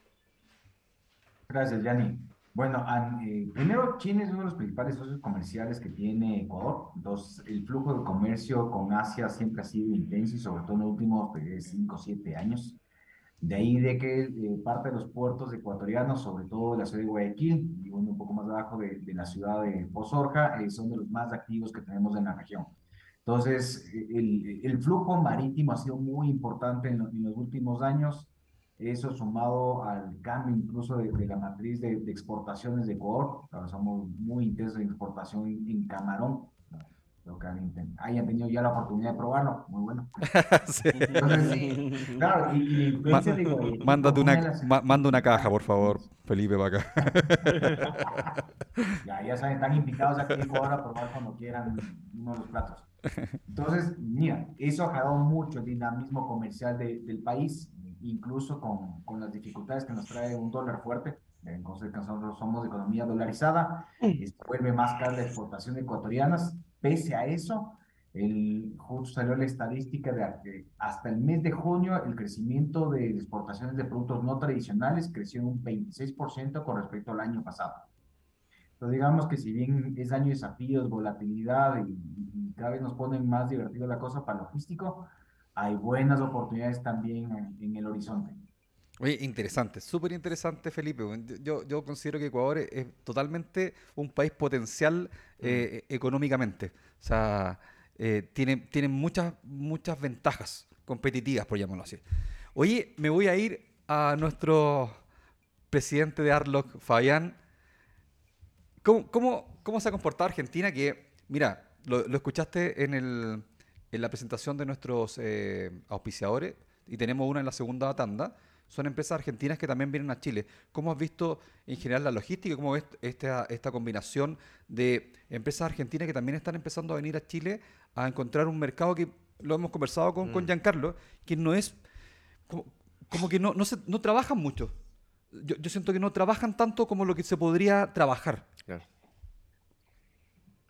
Speaker 10: Gracias, Yanni. Bueno, eh, primero, China es uno de los principales socios comerciales que tiene Ecuador. Entonces, el flujo de comercio con Asia siempre ha sido intenso y sobre todo en los últimos 5 o 7 años. De ahí de que eh, parte de los puertos ecuatorianos, sobre todo la ciudad de Guayaquil y un poco más abajo de, la ciudad de Pozorja, eh, son de los más activos que tenemos en la región. Entonces, el, el flujo marítimo ha sido muy importante en, en los últimos años eso sumado al cambio incluso de, la matriz de, exportaciones de Ecuador, somos muy intensos en exportación en, camarón, lo que hayan tenido ya la oportunidad de probarlo, muy bueno. sí.
Speaker 2: claro, y, Mándate una, manda una caja, por favor, Felipe, para
Speaker 10: acá. ya, ya saben, están invitados aquí en Ecuador a probar cuando quieran uno de los platos. Entonces, mira, eso ha dado mucho el dinamismo comercial del país incluso con, con, las dificultades que nos trae un dólar fuerte, en nosotros somos de economía dolarizada, vuelve más cara la exportación ecuatorianas, pese a eso, el, justo salió la estadística de que hasta el mes de junio el crecimiento de exportaciones de productos no tradicionales creció en un 26% con respecto al año pasado. Entonces digamos que si bien es año de desafíos, volatilidad y, y cada vez nos ponen más divertido la cosa para logístico, hay buenas oportunidades también en, el horizonte.
Speaker 2: Oye, interesante, súper interesante, Felipe. Yo, yo considero que Ecuador es, totalmente un país potencial eh, económicamente. O sea, eh, tiene, tiene muchas, muchas ventajas competitivas, por llamarlo así. Oye, me voy a ir a nuestro presidente de Arlock, Fabián. ¿Cómo, cómo, cómo se ha comportado Argentina? Que, mira, lo, lo escuchaste en el, en la presentación de nuestros eh, auspiciadores, y tenemos una en la segunda tanda, son empresas argentinas que también vienen a Chile. ¿Cómo has visto en general la logística? ¿Cómo ves esta, esta combinación de empresas argentinas que también están empezando a venir a Chile a encontrar un mercado que lo hemos conversado con, con mm. Giancarlo, que no es como, que no, no, se, no trabajan mucho. Yo, yo, siento que no trabajan tanto como lo que se podría trabajar. Claro.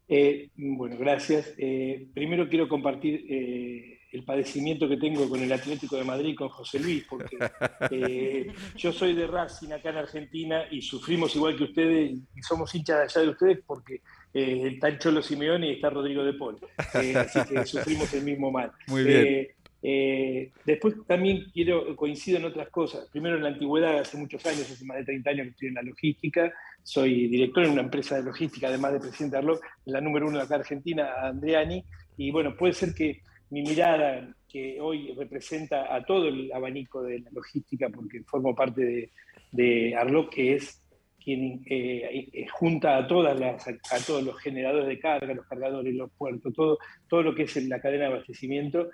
Speaker 5: Eh, bueno, gracias. Eh, primero quiero compartir eh, el padecimiento que tengo con el Atlético de Madrid, con José Luis, porque yo soy de Racing acá en Argentina y sufrimos igual que ustedes y somos hinchas allá de ustedes porque está el Cholo Simeone y está Rodrigo de Paul. así que sufrimos el mismo mal.
Speaker 2: Muy bien.
Speaker 5: Eh, después también quiero, coincido en otras cosas. Primero en la antigüedad, hace muchos años, hace más de 30 años que estoy en la logística, soy director en una empresa de logística, además de presidente de Arloc, la número uno de acá Argentina, Andreani, y bueno, puede ser que mi mirada, que hoy representa a todo el abanico de la logística, porque formo parte de, de Arloc, que es quien eh, eh, junta a, todas las, a todos los generadores de carga, los cargadores, los puertos, todo, todo lo que es la cadena de abastecimiento,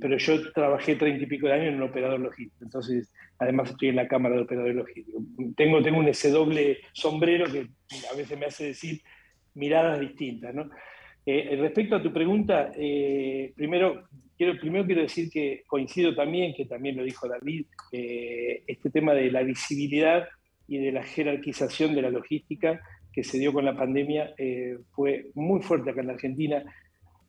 Speaker 5: pero yo trabajé treinta y pico de años en un operador logístico, entonces además estoy en la Cámara de Operadores Logísticos. Tengo, tengo un ese doble sombrero que a veces me hace decir miradas distintas. ¿no? Eh, respecto a tu pregunta, eh, primero, quiero, primero quiero decir que coincido también, que también lo dijo David, eh, este tema de la visibilidad y de la jerarquización de la logística que se dio con la pandemia fue muy fuerte acá en la Argentina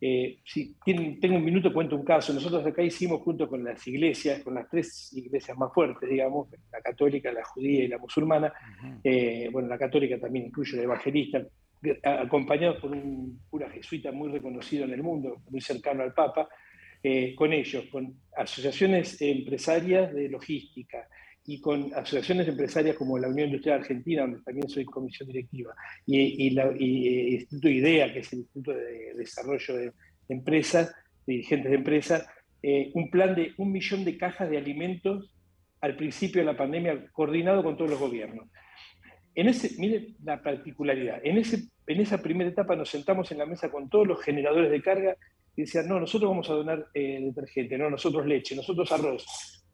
Speaker 5: Eh, si tengo un minuto, cuento un caso. Nosotros acá hicimos junto con las iglesias, con las tres iglesias más fuertes, digamos, la católica, la judía y la musulmana, eh, bueno, la católica también incluye la evangelista, acompañados por un cura jesuita muy reconocido en el mundo, muy cercano al Papa, eh, con ellos, con asociaciones empresarias de logística, y con asociaciones empresarias como la Unión Industrial Argentina, donde también soy comisión directiva, y, el Instituto IDEA, que es el Instituto de Desarrollo de Empresas, dirigentes de empresas, eh, un plan de un millón de cajas de alimentos al principio de la pandemia, coordinado con todos los gobiernos. En ese, mire la particularidad, en, ese, en esa primera etapa nos sentamos en la mesa con todos los generadores de carga y decían, no, nosotros vamos a donar eh, detergente, no, nosotros leche, nosotros arroz.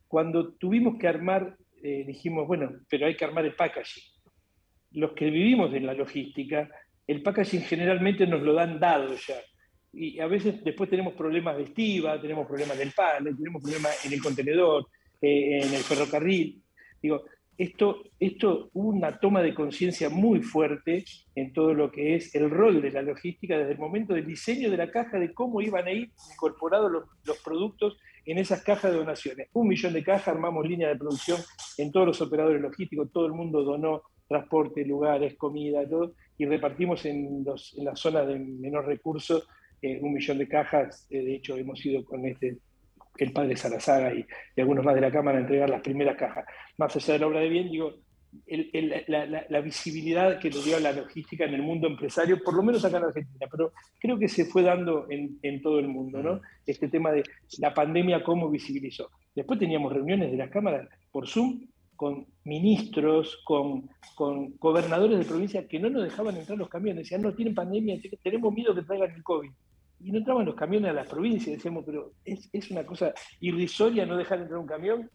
Speaker 5: Cuando tuvimos que armar eh, dijimos, bueno, pero hay que armar el packaging. Los que vivimos en la logística, el packaging generalmente nos lo dan dado ya. Y a veces después tenemos problemas de estiva, tenemos problemas del pan, tenemos problemas en el contenedor, eh, en el ferrocarril. Digo, esto, esto hubo una toma de conciencia muy fuerte en todo lo que es el rol de la logística desde el momento del diseño de la caja, de cómo iban a ir incorporados los, los productos en esas cajas de donaciones. Un millón de cajas, armamos línea de producción en todos los operadores logísticos, todo el mundo donó transporte, lugares, comida, todo, y repartimos en, los, en las zonas de menor recursos eh, un millón de cajas. Eh, de hecho, hemos ido con este el padre Salazar y, y, algunos más de la Cámara a entregar las primeras cajas. Más allá de la obra de bien, digo, la, visibilidad que le dio la logística en el mundo empresario, por lo menos acá en Argentina, pero creo que se fue dando en, todo el mundo, ¿no? Este tema de la pandemia, cómo visibilizó. Después teníamos reuniones de las cámaras por Zoom con ministros, con, con gobernadores de provincia que no nos dejaban entrar los camiones, decían, no, tienen pandemia, tenemos miedo que traigan el COVID. Y no entraban los camiones a las provincias, decíamos, pero es, es una cosa irrisoria no dejar entrar un camión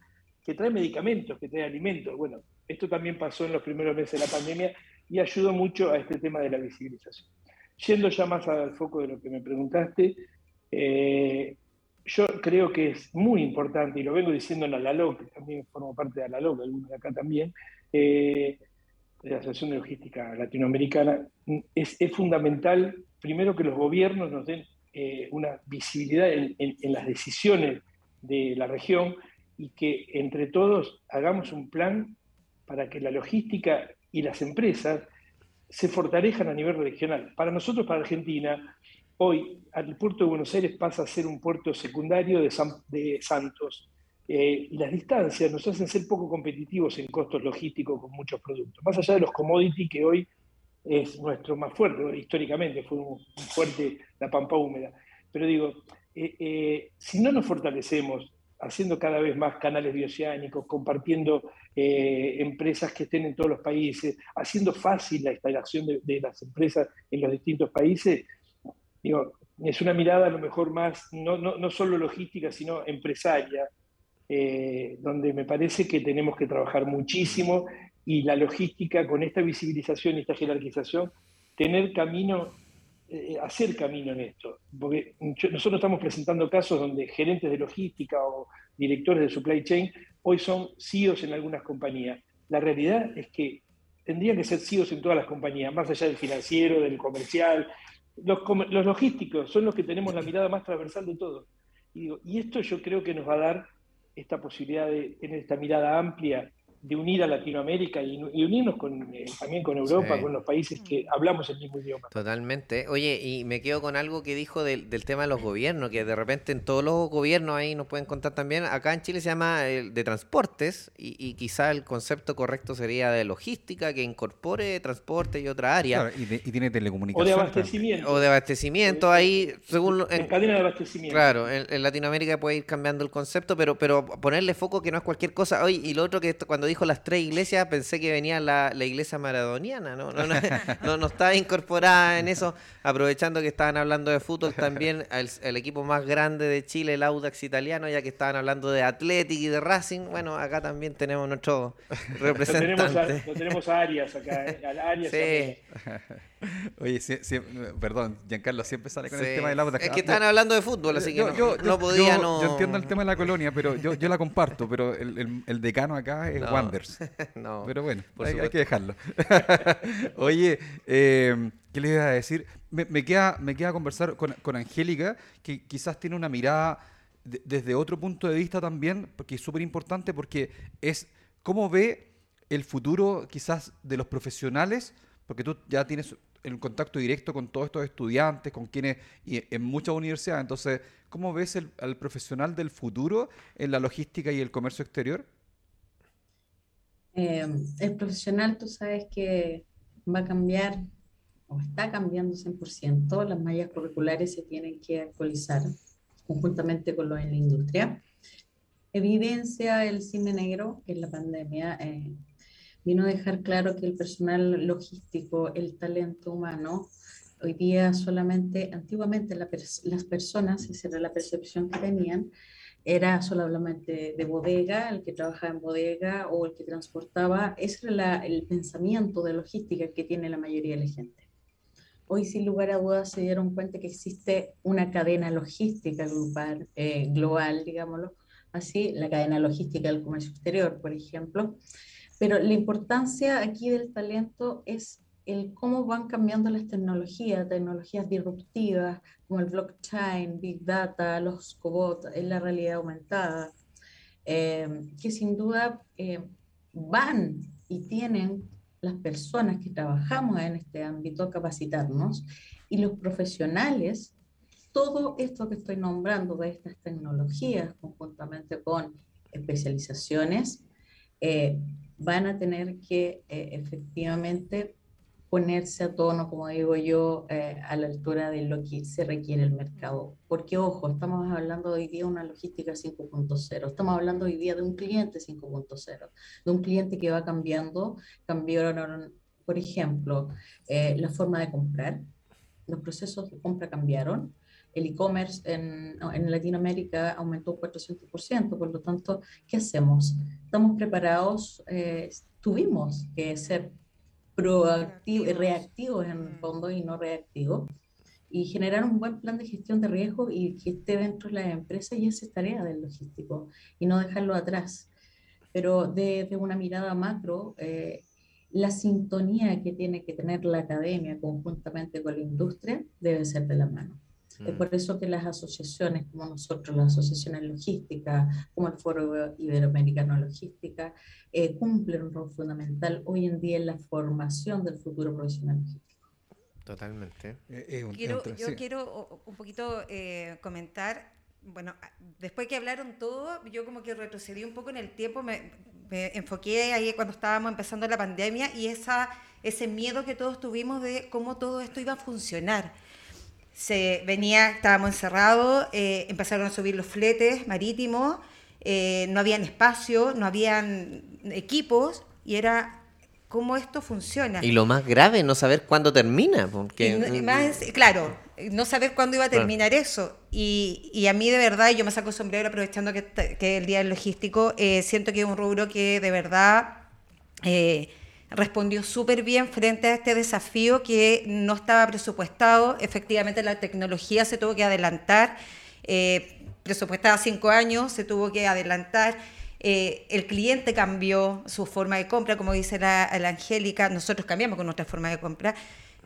Speaker 5: que trae medicamentos, que trae alimentos. Bueno, esto también pasó en los primeros meses de la pandemia y ayudó mucho a este tema de la visibilización. Yendo ya más al foco de lo que me preguntaste, eh, yo creo que es muy importante, y lo vengo diciendo en Alalo, que también formo parte de Alalo, algunos de acá también, eh, de la Asociación de Logística Latinoamericana, es, fundamental, primero, que los gobiernos nos den eh, una visibilidad en, las decisiones de la región y que entre todos hagamos un plan para que la logística y las empresas se fortalezcan a nivel regional. Para nosotros, para Argentina, hoy el puerto de Buenos Aires pasa a ser un puerto secundario de, de Santos. Eh, las distancias nos hacen ser poco competitivos en costos logísticos con muchos productos. Más allá de los commodities que hoy es nuestro más fuerte, históricamente fue un, fuerte la pampa húmeda. Pero digo, eh, eh, si no nos fortalecemos haciendo cada vez más canales bioceánicos, compartiendo eh, empresas que estén en todos los países, haciendo fácil la instalación de, las empresas en los distintos países, digo, es una mirada a lo mejor más, no, solo logística, sino empresaria, eh, donde me parece que tenemos que trabajar muchísimo y la logística con esta visibilización y esta jerarquización, tener camino eh, hacer camino en esto. Porque nosotros estamos presentando casos donde gerentes de logística o directores de supply chain hoy son CEOs en algunas compañías. La realidad es que tendrían que ser CEOs en todas las compañías, más allá del financiero, del comercial. Los, los logísticos son los que tenemos la mirada más transversal de todo. Y, y esto yo creo que nos va a dar esta posibilidad de tener esta mirada amplia de unir a Latinoamérica y, unirnos con, eh, también con Europa, con los países que hablamos el mismo idioma.
Speaker 1: Totalmente. Oye, y me quedo con algo que dijo del, tema de los gobiernos, que de repente en todos los gobiernos ahí nos pueden contar también, acá en Chile se llama el de transportes y, quizá el concepto correcto sería de logística, que incorpore transporte y otra área.
Speaker 2: y, tiene telecomunicación.
Speaker 5: O de abastecimiento.
Speaker 1: O de abastecimiento, ahí según...
Speaker 5: En, cadena de abastecimiento.
Speaker 1: Claro, en, Latinoamérica puede ir cambiando el concepto, pero, pero ponerle foco que no es cualquier cosa. Oye, y lo otro que cuando dijo las tres iglesias, pensé que venía la, iglesia maradoniana, ¿no? No, no, no, estaba incorporada en eso. Aprovechando que estaban hablando de fútbol, también el, equipo más grande de Chile, el Audax italiano, ya que estaban hablando de Athletic y de Racing. Bueno, acá también tenemos nuestro representante.
Speaker 5: Lo tenemos a, Arias acá, ¿eh? Arias
Speaker 2: sí. Oye, perdón, Giancarlo siempre sale con el tema del Audax.
Speaker 1: Es que estaban hablando de fútbol, así que no, podía no...
Speaker 2: Yo entiendo el tema de la colonia, pero yo, yo la comparto, pero el, el, decano acá es Juan
Speaker 1: No.
Speaker 2: Pero bueno,
Speaker 1: por
Speaker 2: hay, hay que dejarlo. Oye, eh, ¿qué les iba a decir? Me, me queda, me queda conversar con, con Angélica, que quizás tiene una mirada de- desde otro punto de vista también, porque es súper importante, porque es cómo ve el futuro quizás de los profesionales, porque tú ya tienes el contacto directo con todos estos estudiantes, con quienes, y en muchas universidades, entonces, ¿cómo ves el, al profesional del futuro en la logística y el comercio exterior?
Speaker 9: Eh, el profesional, tú sabes que va a cambiar o está cambiando 100%. Las mallas curriculares se tienen que actualizar conjuntamente con lo en la industria. Evidencia el cine negro que en la pandemia eh, vino a dejar claro que el personal logístico, el talento humano, hoy día solamente, antiguamente la pers- las personas, esa era la percepción que tenían, era solamente de bodega, el que trabajaba en bodega o el que transportaba, ese era el pensamiento de logística que tiene la mayoría de la gente. Hoy, sin lugar a dudas, se dieron cuenta que existe una cadena logística global, eh, global digámoslo así, la cadena logística del comercio exterior, por ejemplo. Pero la importancia aquí del talento es el cómo van cambiando las tecnologías, tecnologías disruptivas como el blockchain, big data, los cobots, la realidad aumentada, eh, que sin duda eh, van y tienen las personas que trabajamos en este ámbito a capacitarnos y los profesionales, todo esto que estoy nombrando de estas tecnologías conjuntamente con especializaciones, eh, van a tener que eh, efectivamente ponerse a tono, como digo yo, eh, a la altura de lo que se requiere el mercado. Porque, ojo, estamos hablando hoy día de una logística 5.0, estamos hablando hoy día de un cliente 5.0, de un cliente que va cambiando, cambiaron, por ejemplo, eh, la forma de comprar, los procesos de compra cambiaron, el e-commerce en, en Latinoamérica aumentó un 400%, por lo tanto, ¿qué hacemos? ¿Estamos preparados? Eh, tuvimos que ser proactivos reactivos en el fondo y no reactivos y generar un buen plan de gestión de riesgo y que esté dentro de la empresa y esa es tarea del logístico y no dejarlo atrás. Pero desde una mirada macro, eh, la sintonía que tiene que tener la academia conjuntamente con la industria debe ser de la mano. Es por eso que las asociaciones como nosotros, las asociaciones logísticas, como el Foro Iberoamericano Logística, eh, cumplen un rol fundamental hoy en día en la formación del futuro profesional logístico.
Speaker 1: Totalmente.
Speaker 3: Quiero, yo quiero un poquito eh, comentar, bueno, después que hablaron todo, yo como que retrocedí un poco en el tiempo, me, me enfoqué ahí cuando estábamos empezando la pandemia y esa, ese miedo que todos tuvimos de cómo todo esto iba a funcionar. Se venía, estábamos encerrados, eh, empezaron a subir los fletes marítimos, eh, no habían espacio, no habían equipos y era cómo esto funciona.
Speaker 1: Y lo más grave, no saber cuándo termina. Porque,
Speaker 3: no- más, claro, no saber cuándo iba a
Speaker 1: Claro.
Speaker 3: terminar eso. Y, y a mí de verdad, yo me saco el sombrero aprovechando que, que el día del logístico, eh, siento que es un rubro que de verdad eh, respondió súper bien frente a este desafío que no estaba presupuestado. Efectivamente, la tecnología se tuvo que adelantar. Eh, presupuestada cinco años, se tuvo que adelantar. Eh, el cliente cambió su forma de compra, como dice la, la Angélica, nosotros cambiamos con nuestra forma de compra.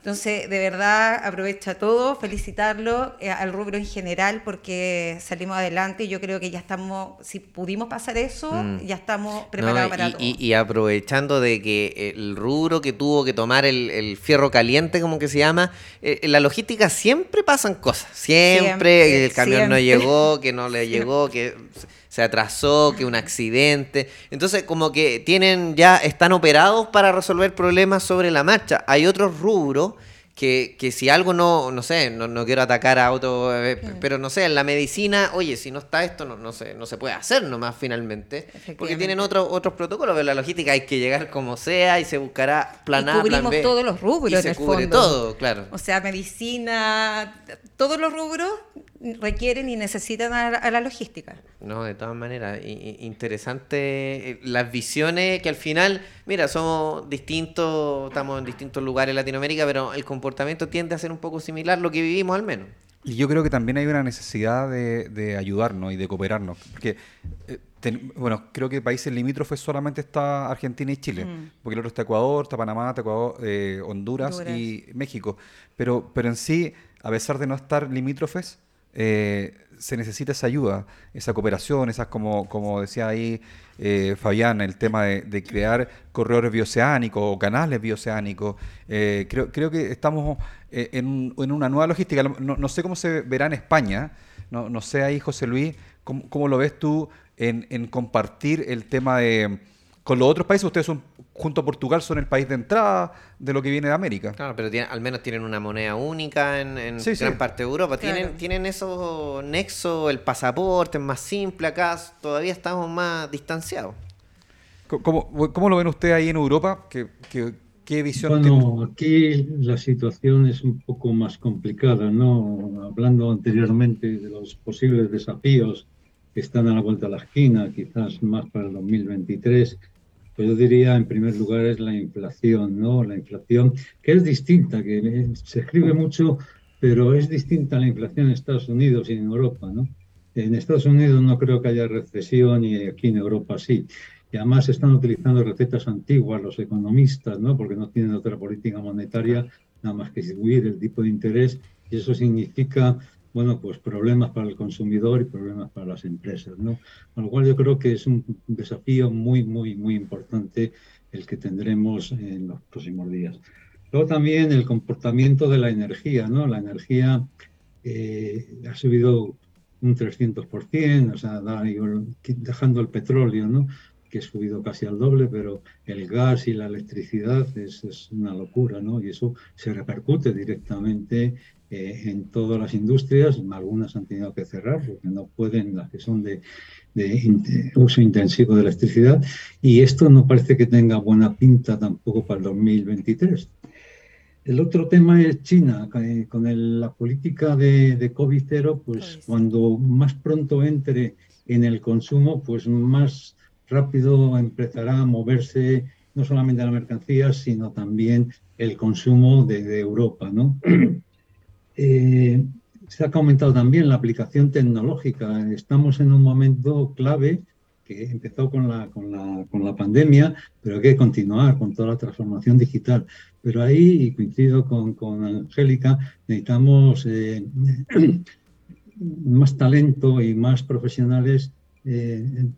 Speaker 3: Entonces, de verdad, aprovecha todo, felicitarlo eh, al rubro en general porque salimos adelante y yo creo que ya estamos, si pudimos pasar eso,
Speaker 1: Mm.
Speaker 3: ya estamos
Speaker 1: No,
Speaker 3: preparados para todo.
Speaker 1: y- y aprovechando de que el rubro que tuvo que tomar el, el fierro caliente, como que se llama, eh, en la logística siempre pasan cosas. Siempre,
Speaker 3: Siempre,
Speaker 1: el camión no llegó, que no le llegó, que se atrasó, que un accidente. Entonces, como que tienen ya, están operados para resolver problemas sobre la marcha. Hay otros rubros que, que si algo no, no sé, no, no quiero atacar a auto, eh, pero no sé, en la medicina, oye, si no está esto, no, no, se, no se puede hacer nomás finalmente, porque tienen otros otros protocolos, pero la logística hay que llegar como sea y se buscará plan
Speaker 3: y
Speaker 1: A, plan
Speaker 3: cubrimos
Speaker 1: B.
Speaker 3: todos los rubros
Speaker 1: y
Speaker 3: en
Speaker 1: se
Speaker 3: el
Speaker 1: cubre
Speaker 3: fondo.
Speaker 1: todo, claro.
Speaker 3: O sea, medicina, todos los rubros requieren y necesitan a, la- a la logística.
Speaker 1: No, de todas maneras, interesante eh, las visiones que al final, mira, somos distintos, estamos en distintos lugares en Latinoamérica, pero el comportamiento tiende a ser un poco similar, lo que vivimos al menos.
Speaker 2: Y yo creo que también hay una necesidad de, de ayudarnos y de cooperarnos. Porque, eh, ten- bueno, creo que países limítrofes solamente está Argentina y Chile.
Speaker 3: Mm.
Speaker 2: Porque el otro está Ecuador, está Panamá, está Ecuador, eh, Honduras,
Speaker 3: Honduras.
Speaker 2: y México. Pero, pero en sí, a pesar de no estar limítrofes, eh, se necesita esa ayuda, esa cooperación, esas, como, como decía ahí eh, Fabián, el tema de, crear corredores bioceánicos o canales bioceánicos. Eh, creo, creo que estamos eh, en, en una nueva logística. No, no sé cómo se verá en España, no, no sé ahí, José Luis, cómo, cómo lo ves tú en, en compartir el tema de... Con los otros países, ustedes son, junto a Portugal, son el país de entrada de lo que viene de América.
Speaker 1: Claro, pero tiene- al menos tienen una moneda única en, en
Speaker 2: Sí, sí.
Speaker 1: gran parte de Europa.
Speaker 3: Claro.
Speaker 1: Tienen, tienen esos nexos, el pasaporte es más simple acá, todavía estamos más distanciados.
Speaker 2: ¿Cómo, cómo lo ven ustedes ahí en Europa? ¿Qué, qué, qué visión tienen?
Speaker 4: Bueno, aquí la situación es un poco más complicada, ¿no? Hablando anteriormente de los posibles desafíos que están a la vuelta de la esquina, quizás más para el 2023, pues yo diría en primer lugar es la inflación, ¿no? La inflación que es distinta, que eh, se escribe mucho, pero es distinta a la inflación en Estados Unidos y en Europa, ¿no? En Estados Unidos no creo que haya recesión y aquí en Europa sí. Y además están utilizando recetas antiguas los economistas, ¿no? Porque no tienen otra política monetaria nada más que subir el tipo de interés y eso significa, bueno, pues problemas para el consumidor y problemas para las empresas, ¿no? Con lo cual yo creo que es un desafío muy, muy, muy importante el que tendremos en los próximos días. Luego también el comportamiento de la energía, ¿no? La energía eh, ha subido un 300%, o sea, dejando el petróleo, ¿no? que ha subido casi al doble, pero el gas y la electricidad es, es una locura, ¿no? Y eso se repercute directamente eh, en todas las industrias, algunas han tenido que cerrar porque no pueden, las que son de, de uso intensivo de electricidad, y esto no parece que tenga buena pinta tampoco para el 2023. El otro tema es China, que con el- la política de, de COVID-0, pues
Speaker 3: COVID.
Speaker 4: cuando más pronto entre en el consumo, pues más rápido empezará a moverse no solamente la mercancía, sino también el consumo de, de Europa, ¿no? Eh, se ha comentado también la aplicación tecnológica. Estamos en un momento clave que empezó con la, con la, con la pandemia, pero hay que continuar con toda la transformación digital. Pero ahí, y coincido con, con Angélica, necesitamos eh, más talento y más profesionales eh,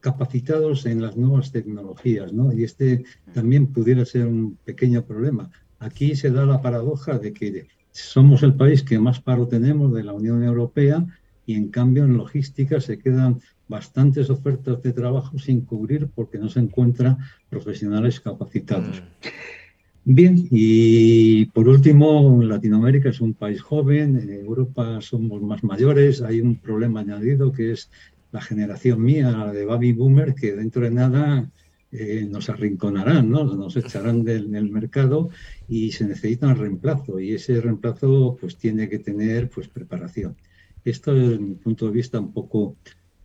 Speaker 4: capacitados en las nuevas tecnologías, ¿no? Y este también pudiera ser un pequeño problema. Aquí se da la paradoja de que somos el país que más paro tenemos de la Unión Europea y en cambio en logística se quedan bastantes ofertas de trabajo sin cubrir porque no se encuentran profesionales capacitados. Bien, y por último, Latinoamérica es un país joven, en Europa somos más mayores, hay un problema añadido que es la generación mía, la de baby boomer, que dentro de nada eh, nos arrinconarán, ¿no? nos echarán del, del mercado y se necesita un reemplazo y ese reemplazo pues tiene que tener pues preparación. Esto es mi punto de vista un poco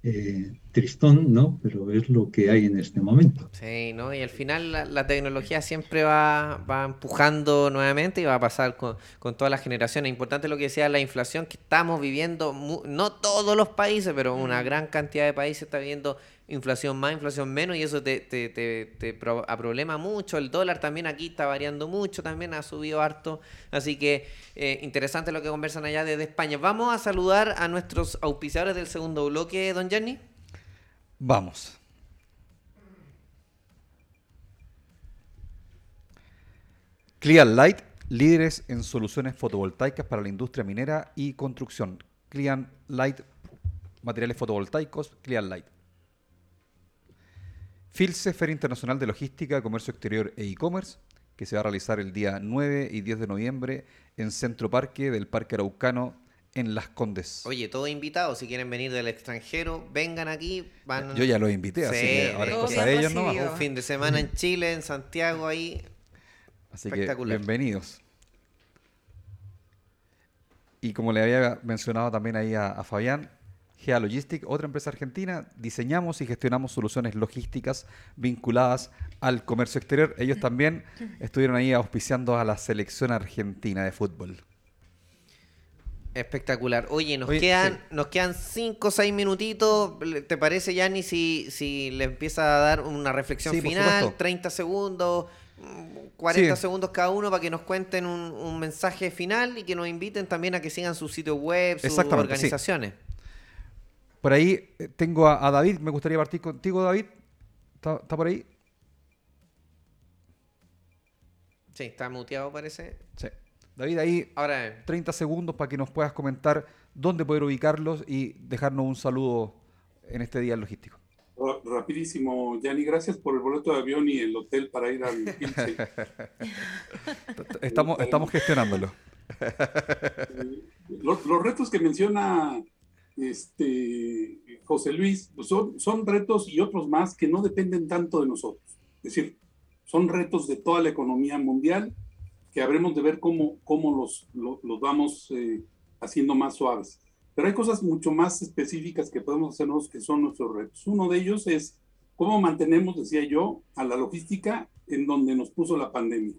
Speaker 4: eh, tristón, ¿no? Pero es lo que hay en este momento.
Speaker 1: Sí, ¿no? Y al final la, la tecnología siempre va, va empujando nuevamente y va a pasar con, con todas las generaciones. Importante lo que decía la inflación que estamos viviendo, no todos los países, pero una gran cantidad de países está viviendo inflación más, inflación menos, y eso te, te, te, te pro- aproblema mucho. El dólar también aquí está variando mucho, también ha subido harto. Así que eh, interesante lo que conversan allá desde España. Vamos a saludar a nuestros auspiciadores del segundo bloque, don Jenny.
Speaker 2: Vamos. Clear Light, líderes en soluciones fotovoltaicas para la industria minera y construcción. Clear Light, materiales fotovoltaicos, Clear Light. FILCE, Feria Internacional de Logística, Comercio Exterior e E-Commerce, que se va a realizar el día 9 y 10 de noviembre en Centro Parque del Parque Araucano en Las Condes.
Speaker 1: Oye, todos invitados, si quieren venir del extranjero, vengan aquí. Van...
Speaker 2: Yo ya los invité, así
Speaker 1: Sí,
Speaker 2: que ahora es cosa de ellos nomás.
Speaker 1: Un fin de semana en Chile, en Santiago, ahí.
Speaker 2: Así que
Speaker 1: Espectacular.
Speaker 2: bienvenidos. Y como le había mencionado también ahí a, a Fabián, GEA Logistic, otra empresa argentina, diseñamos y gestionamos soluciones logísticas vinculadas al comercio exterior. Ellos también estuvieron ahí auspiciando a la selección argentina de fútbol.
Speaker 1: Espectacular. Oye, nos
Speaker 2: Oye,
Speaker 1: quedan,
Speaker 2: sí.
Speaker 1: nos quedan cinco o seis minutitos. ¿Te parece, Yanni, si, si le empieza a dar una reflexión
Speaker 2: Sí,
Speaker 1: final?
Speaker 2: supuesto.
Speaker 1: 30 segundos, mm, 40
Speaker 2: Sí.
Speaker 1: segundos cada uno para que nos cuenten un, un mensaje final y que nos inviten también a que sigan su sitio web, sus organizaciones.
Speaker 2: Por ahí eh, tengo a, a David, me gustaría partir contigo, David. ¿Está, está por ahí?
Speaker 1: Sí, está muteado, parece.
Speaker 2: Sí. David, ahí
Speaker 1: Ahora,
Speaker 2: 30 segundos para que nos puedas comentar dónde poder ubicarlos y dejarnos un saludo en este día logístico.
Speaker 7: Ra- Rapidísimo, Yanni, gracias por el boleto de avión y el hotel para ir al Pilsen.
Speaker 2: Estamos, estamos gestionándolo.
Speaker 7: Los, los retos que menciona este, José Luis pues son, son retos y otros más que no dependen tanto de nosotros. Es decir, son retos de toda la economía mundial que habremos de ver cómo, cómo los, lo- los vamos eh, haciendo más suaves. Pero hay cosas mucho más específicas que podemos hacernos que son nuestros retos. Uno de ellos es cómo mantenemos, decía yo, a la logística en donde nos puso la pandemia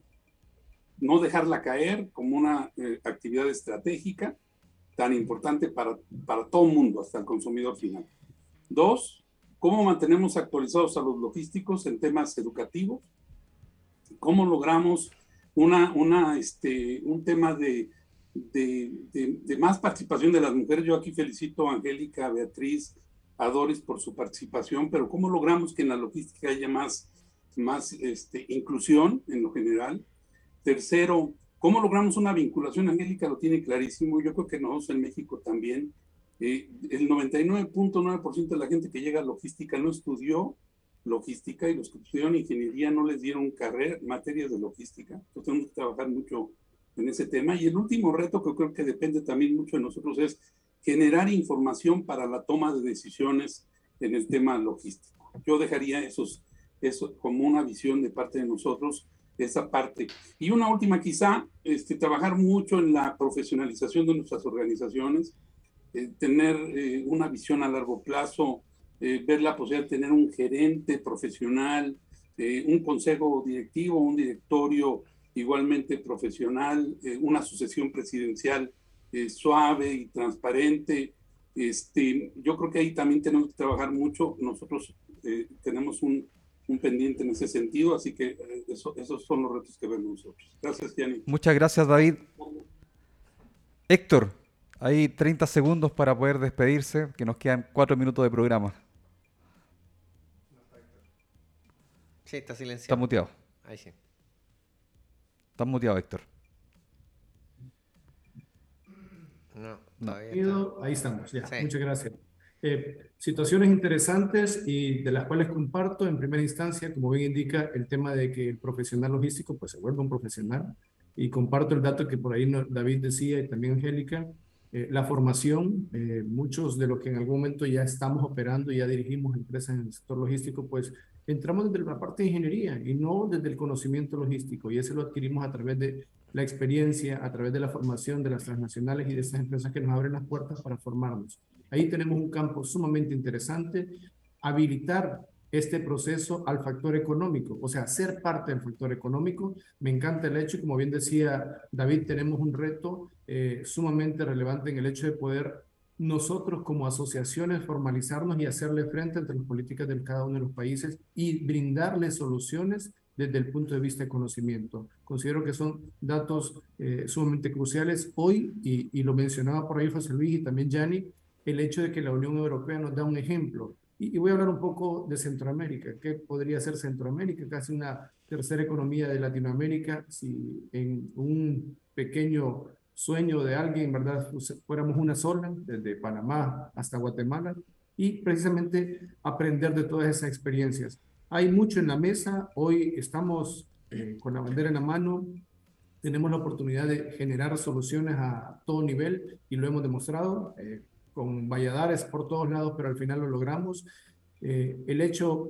Speaker 7: no dejarla caer como una eh, actividad estratégica tan importante para, para todo el mundo, hasta el consumidor final. Dos, cómo mantenemos actualizados a los logísticos en temas educativos, cómo logramos una, una, este, un tema de, de, de- de más participación de las mujeres. Yo aquí felicito a Angélica, a Beatriz, a Doris por su participación, pero cómo logramos que en la logística haya más, más este, inclusión en lo general. Tercero, ¿cómo logramos una vinculación? Angélica lo tiene clarísimo, yo creo que nosotros en México también. Eh, el 99.9% de la gente que llega a logística no estudió logística y los que estudiaron ingeniería no les dieron carrera, materias de logística. Entonces tenemos que trabajar mucho en ese tema. Y el último reto que creo que depende también mucho de nosotros es generar información para la toma de decisiones en el tema logístico. Yo dejaría eso como una visión de parte de nosotros esa parte. Y una última quizá, este, trabajar mucho en la profesionalización de nuestras organizaciones, eh, tener eh, una visión a largo plazo, eh, ver la posibilidad de tener un gerente profesional, eh, un consejo directivo, un directorio igualmente profesional, eh, una sucesión presidencial eh, suave y transparente. Este, yo creo que ahí también tenemos que trabajar mucho. Nosotros tenemos un, un pendiente en ese sentido, así que eh, eso- esos son los retos que vemos nosotros. Gracias, Gianni.
Speaker 2: Muchas gracias, David. Héctor, hay 30 segundos para poder despedirse, que nos quedan 4 minutos de programa.
Speaker 1: sí, está
Speaker 2: Está
Speaker 1: silenciado.
Speaker 2: muteado.
Speaker 1: Ahí sí.
Speaker 2: Está muteado, Héctor.
Speaker 1: No, todavía está.
Speaker 8: Ahí estamos, ya.
Speaker 1: Sí.
Speaker 8: Muchas gracias. Eh, situaciones interesantes y de las cuales comparto en primera instancia, como bien indica, el tema de que el profesional logístico pues se vuelva un profesional y comparto el dato que por ahí David decía y también Angélica, eh, la formación, eh, muchos de los que en algún momento ya estamos operando, ya dirigimos empresas en el sector logístico, pues entramos desde la parte de ingeniería y no desde el conocimiento logístico y ese lo adquirimos a través de la experiencia, a través de la formación de las transnacionales y de esas empresas que nos abren las puertas para formarnos. Ahí tenemos un campo sumamente interesante, habilitar este proceso al factor económico, o sea, ser parte del factor económico. Me encanta el hecho, como bien decía David, tenemos un reto eh, sumamente relevante en el hecho de poder nosotros como asociaciones formalizarnos y hacerle frente entre las políticas de cada uno de los países y brindarle soluciones desde el punto de vista de conocimiento. Considero que son datos eh, sumamente cruciales hoy, y, y lo mencionaba por ahí José Luis y también Gianni, el hecho de que la Unión Europea nos da un ejemplo. Y, y voy a hablar un poco de Centroamérica. ¿Qué podría ser Centroamérica? Casi una tercera economía de Latinoamérica, si en un pequeño sueño de alguien, ¿verdad? Fuéramos una sola, desde Panamá hasta Guatemala, y precisamente aprender de todas esas experiencias. Hay mucho en la mesa, hoy estamos eh, con la bandera en la mano, tenemos la oportunidad de generar soluciones a todo nivel y lo hemos demostrado eh, con Valladares por todos lados, pero al final lo logramos. Eh, el hecho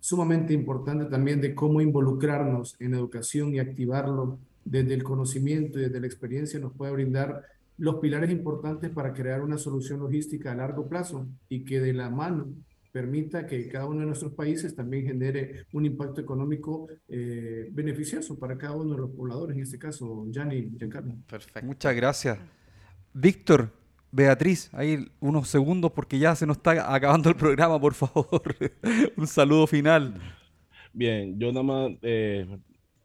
Speaker 8: sumamente importante también de cómo involucrarnos en educación y activarlo desde el conocimiento y desde la experiencia nos puede brindar los pilares importantes para crear una solución logística a largo plazo y que de la mano permita que cada uno de nuestros países también genere un impacto económico eh, beneficioso para cada uno de los pobladores, en este caso, Gianni y Giancarlo.
Speaker 1: Perfecto.
Speaker 2: Muchas gracias. Víctor, Beatriz, ahí unos segundos porque ya se nos está acabando el programa, por favor. Un saludo final.
Speaker 11: Bien, yo nada más eh,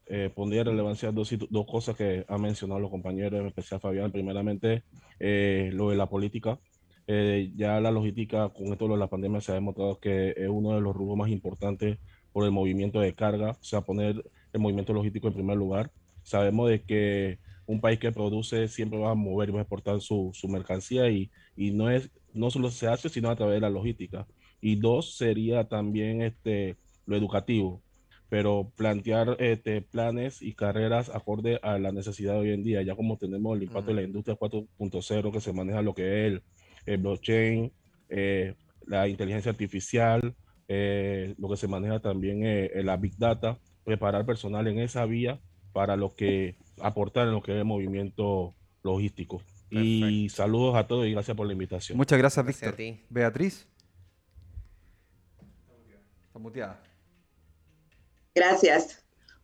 Speaker 11: eh, pondría relevancia dos, dos cosas que han mencionado los compañeros, en especial Fabián. Primeramente, eh, lo de la política. Eh, ya la logística con esto de la pandemia se ha demostrado que es uno de los rubros más importantes por el movimiento de carga, o sea, poner el movimiento logístico en primer lugar. Sabemos de que un país que produce siempre va a mover y va a exportar su, su mercancía y, y, no, es, no solo se hace, sino a través de la logística. Y dos, sería también este, lo educativo, pero plantear este, planes y carreras acorde a la necesidad de hoy en día, ya como tenemos el impacto de la industria 4.0 que se maneja lo que es el, el blockchain, eh, la inteligencia artificial, eh, lo que se maneja también eh, la big data, preparar personal en esa vía para lo que aportar en lo que es el movimiento logístico. Y saludos a todos y gracias por la invitación.
Speaker 2: Muchas gracias, Víctor. Beatriz. Está muteada.
Speaker 6: Gracias.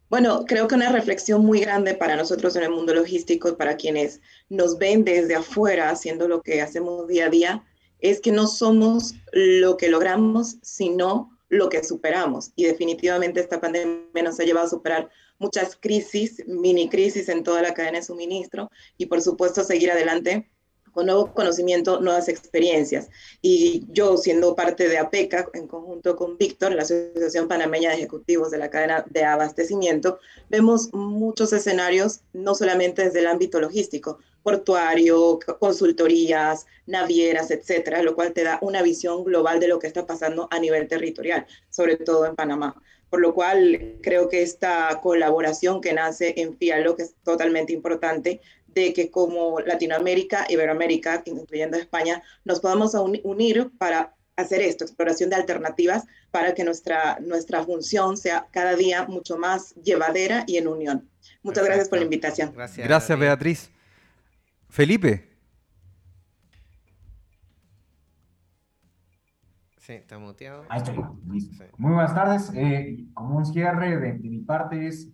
Speaker 6: Bueno, creo que una reflexión muy grande para nosotros en el mundo logístico, para quienes nos ven desde afuera haciendo lo que hacemos día a día, es que no somos lo que logramos, sino lo que superamos. Y definitivamente esta pandemia nos ha llevado a superar muchas crisis, mini crisis en toda la cadena de suministro y por supuesto seguir adelante con nuevo conocimiento, nuevas experiencias. Y yo, siendo parte de APECA, en conjunto con Víctor, la Asociación Panameña de Ejecutivos de la Cadena de Abastecimiento, vemos muchos escenarios, no solamente desde el ámbito logístico, portuario, consultorías, navieras, etcétera, lo cual te da una visión global de lo que está pasando a nivel territorial, sobre todo en Panamá por lo cual creo que esta colaboración que nace en FIALO, que es totalmente importante, de que como Latinoamérica, Iberoamérica, incluyendo España, nos podamos unir para hacer esto, exploración de alternativas para que nuestra, nuestra función sea cada día mucho más llevadera y en unión. Muchas gracias por la invitación.
Speaker 2: Gracias, gracias Beatriz. Felipe.
Speaker 1: Sí, está muteado.
Speaker 10: Ahí estoy. Muy buenas tardes. Eh, como un cierre de, de, mi parte es,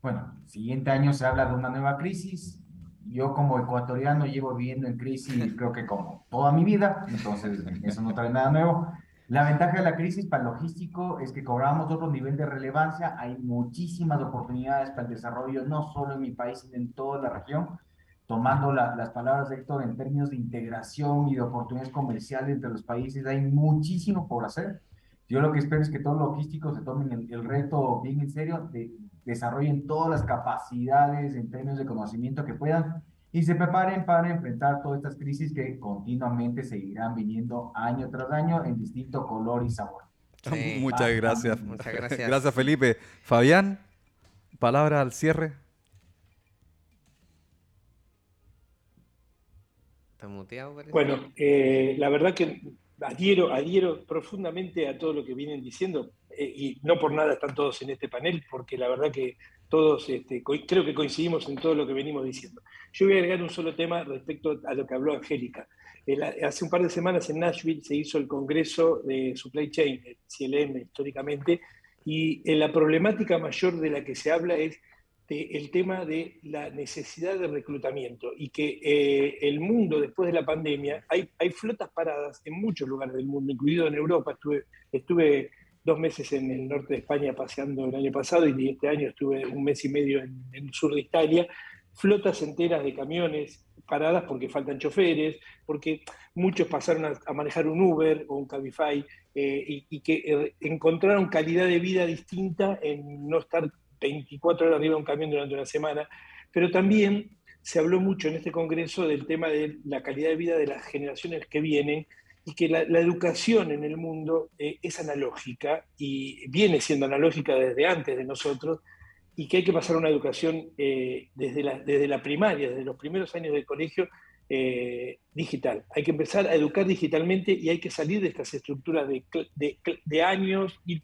Speaker 10: bueno, siguiente año se habla de una nueva crisis. Yo como ecuatoriano llevo viviendo en crisis creo que como toda mi vida, entonces eso no trae nada nuevo. La ventaja de la crisis para el logístico es que cobramos otro nivel de relevancia. Hay muchísimas oportunidades para el desarrollo, no solo en mi país, sino en toda la región tomando la, las palabras de Héctor en términos de integración y de oportunidades comerciales entre los países, hay muchísimo por hacer. Yo lo que espero es que todos los logísticos se tomen el, el reto bien en serio, de, desarrollen todas las capacidades en términos de conocimiento que puedan y se preparen para enfrentar todas estas crisis que continuamente seguirán viniendo año tras año en distinto color y sabor.
Speaker 2: Sí. Muchas gracias.
Speaker 1: Muchas gracias.
Speaker 2: Gracias, Felipe. Fabián, palabra al cierre.
Speaker 5: Bueno, eh, la verdad que adhiero, adhiero profundamente a todo lo que vienen diciendo eh, y no por nada están todos en este panel, porque la verdad que todos este, creo que coincidimos en todo lo que venimos diciendo. Yo voy a agregar un solo tema respecto a lo que habló Angélica. hace un par de semanas en Nashville se hizo el Congreso de Supply Chain, el CLM históricamente, y eh, la problemática mayor de la que se habla es el tema de la necesidad de reclutamiento y que eh, el mundo después de la pandemia, hay, hay, flotas paradas en muchos lugares del mundo, incluido en Europa. Estuve, estuve dos meses en el norte de España paseando el año pasado y este año estuve un mes y medio en, el sur de Italia. Flotas enteras de camiones paradas porque faltan choferes, porque muchos pasaron a, manejar un Uber o un Cabify eh, y, y, que eh, encontraron calidad de vida distinta en no estar 24 horas arriba de un camión durante una semana, pero también se habló mucho en este Congreso del tema de la calidad de vida de las generaciones que vienen y que la, la educación en el mundo eh, es analógica y viene siendo analógica desde antes de nosotros y que hay que pasar una educación eh, desde, la, desde la primaria, desde los primeros años del colegio, eh, digital. Hay que empezar a educar digitalmente y hay que salir de estas estructuras de, de, de años, ir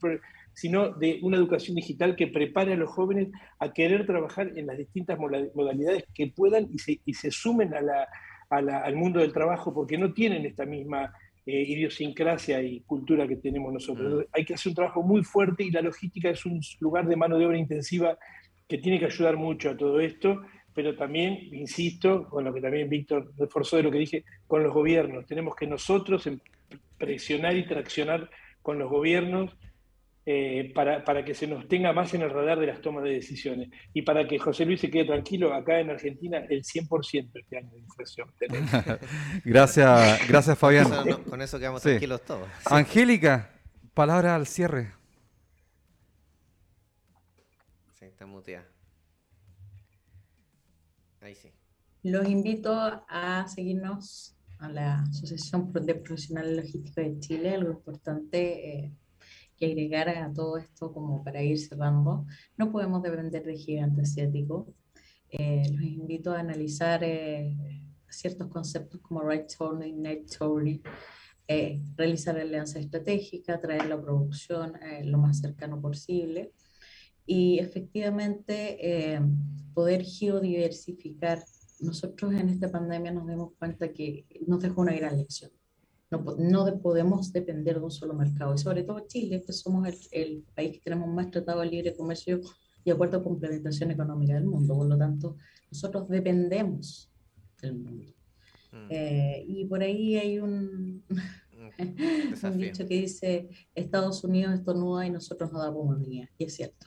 Speaker 5: sino de una educación digital que prepare a los jóvenes a querer trabajar en las distintas modalidades que puedan y se, y se sumen a la, a la, al mundo del trabajo porque no tienen esta misma eh, idiosincrasia y cultura que tenemos nosotros. Mm. Hay que hacer un trabajo muy fuerte y la logística es un lugar de mano de obra intensiva que tiene que ayudar mucho a todo esto, pero también, insisto, con lo que también Víctor reforzó de lo que dije, con los gobiernos. Tenemos que nosotros em, presionar y traccionar con los gobiernos eh, para, para, que se nos tenga más en el radar de las tomas de decisiones. Y para que José Luis se quede tranquilo, acá en Argentina el 100% este año de inflación.
Speaker 2: gracias, gracias Fabián.
Speaker 1: Con eso, quedamos tranquilos todos.
Speaker 2: Angélica, palabra al cierre.
Speaker 1: Sí, está muteada. Ahí sí.
Speaker 9: Los invito a seguirnos a la Asociación de Profesionales Logísticos de Chile. Algo importante eh, que agregar a todo esto como para ir cerrando. No podemos depender de gigantes asiáticos. Eh, los invito a analizar eh, ciertos conceptos como right turning, net turning, eh, realizar alianza estratégica, traer la producción lo más cercano posible y efectivamente poder geodiversificar. Nosotros en esta pandemia nos dimos cuenta que nos dejó una gran lección no, no podemos depender de un solo mercado. Y sobre todo Chile, que somos el, el país que tenemos más tratado de libre comercio y acuerdo de complementación económica del mundo. Por lo tanto, nosotros dependemos del mundo. Mm. Eh, y por ahí hay un, un dicho que dice, Estados Unidos estornuda y nosotros nos damos pulmonía. Y es cierto.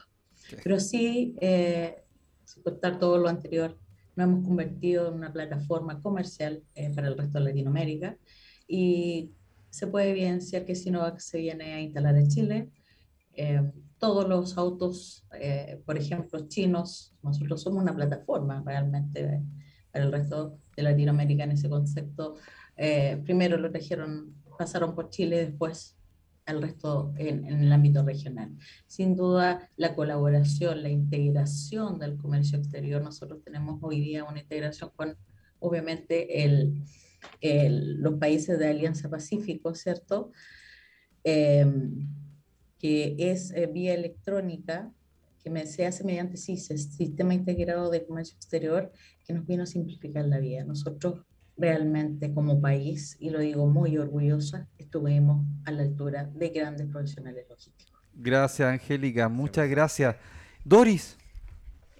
Speaker 9: Pero sí, eh, sin contar todo lo anterior, nos hemos convertido en una plataforma comercial eh, para el resto de Latinoamérica y se puede evidenciar que Sinovac se viene a instalar en Chile. Eh, todos los autos, eh, por ejemplo, chinos, nosotros somos una plataforma realmente para el resto de Latinoamérica en ese concepto. Eh, primero lo trajeron, pasaron por Chile, después al resto en, en, el ámbito regional. Sin duda, la colaboración, la integración del comercio exterior, nosotros tenemos hoy día una integración con, obviamente, el, los países de Alianza Pacífico, ¿cierto? Em, que es eh, vía electrónica, que se hace mediante CISES, Sistema Integrado de Comercio Exterior, que nos vino a simplificar la vida. Nosotros realmente como país, y lo digo muy orgullosa, estuvimos a la altura de grandes profesionales logísticos.
Speaker 2: Gracias, Angélica. Muchas gracias. Doris.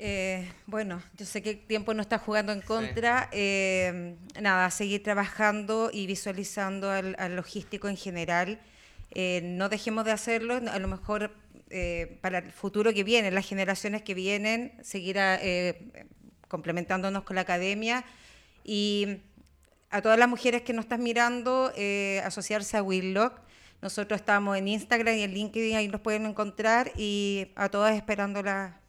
Speaker 3: Eh, bueno, yo sé que el tiempo no está jugando en contra. Eh, nada, seguir trabajando y visualizando al, logístico en general. Eh, no dejemos de hacerlo, a lo mejor para el futuro que viene, las generaciones que vienen, seguir complementándonos con la academia y a todas las mujeres que nos están mirando, asociarse a Willock. Nosotros estamos en Instagram y en LinkedIn, ahí nos pueden encontrar y a todas esperándolas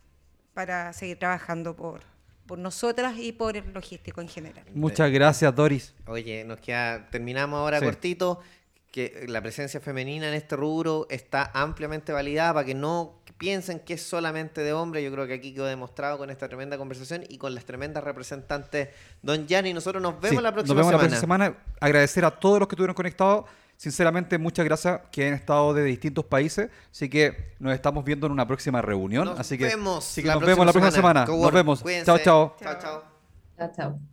Speaker 3: para seguir trabajando por, por nosotras y por el logístico en general.
Speaker 2: Muchas gracias, Doris.
Speaker 1: Oye, nos queda, terminamos ahora cortito, que la presencia femenina en este rubro está ampliamente validada para que no piensen que es solamente de hombres. Yo creo que aquí quedó demostrado con esta tremenda conversación y con las tremendas representantes. Don Gianni, nosotros nos vemos la próxima semana. Nos vemos la próxima semana.
Speaker 2: Agradecer a todos los que estuvieron conectados. Sinceramente, muchas gracias que han estado de distintos países. Así que nos estamos viendo en una próxima reunión.
Speaker 1: Nos
Speaker 2: así que,
Speaker 1: vemos
Speaker 2: nos vemos la próxima semana. Nos vemos. Chao, chao.
Speaker 1: Chao, chao.
Speaker 9: Chao, chao.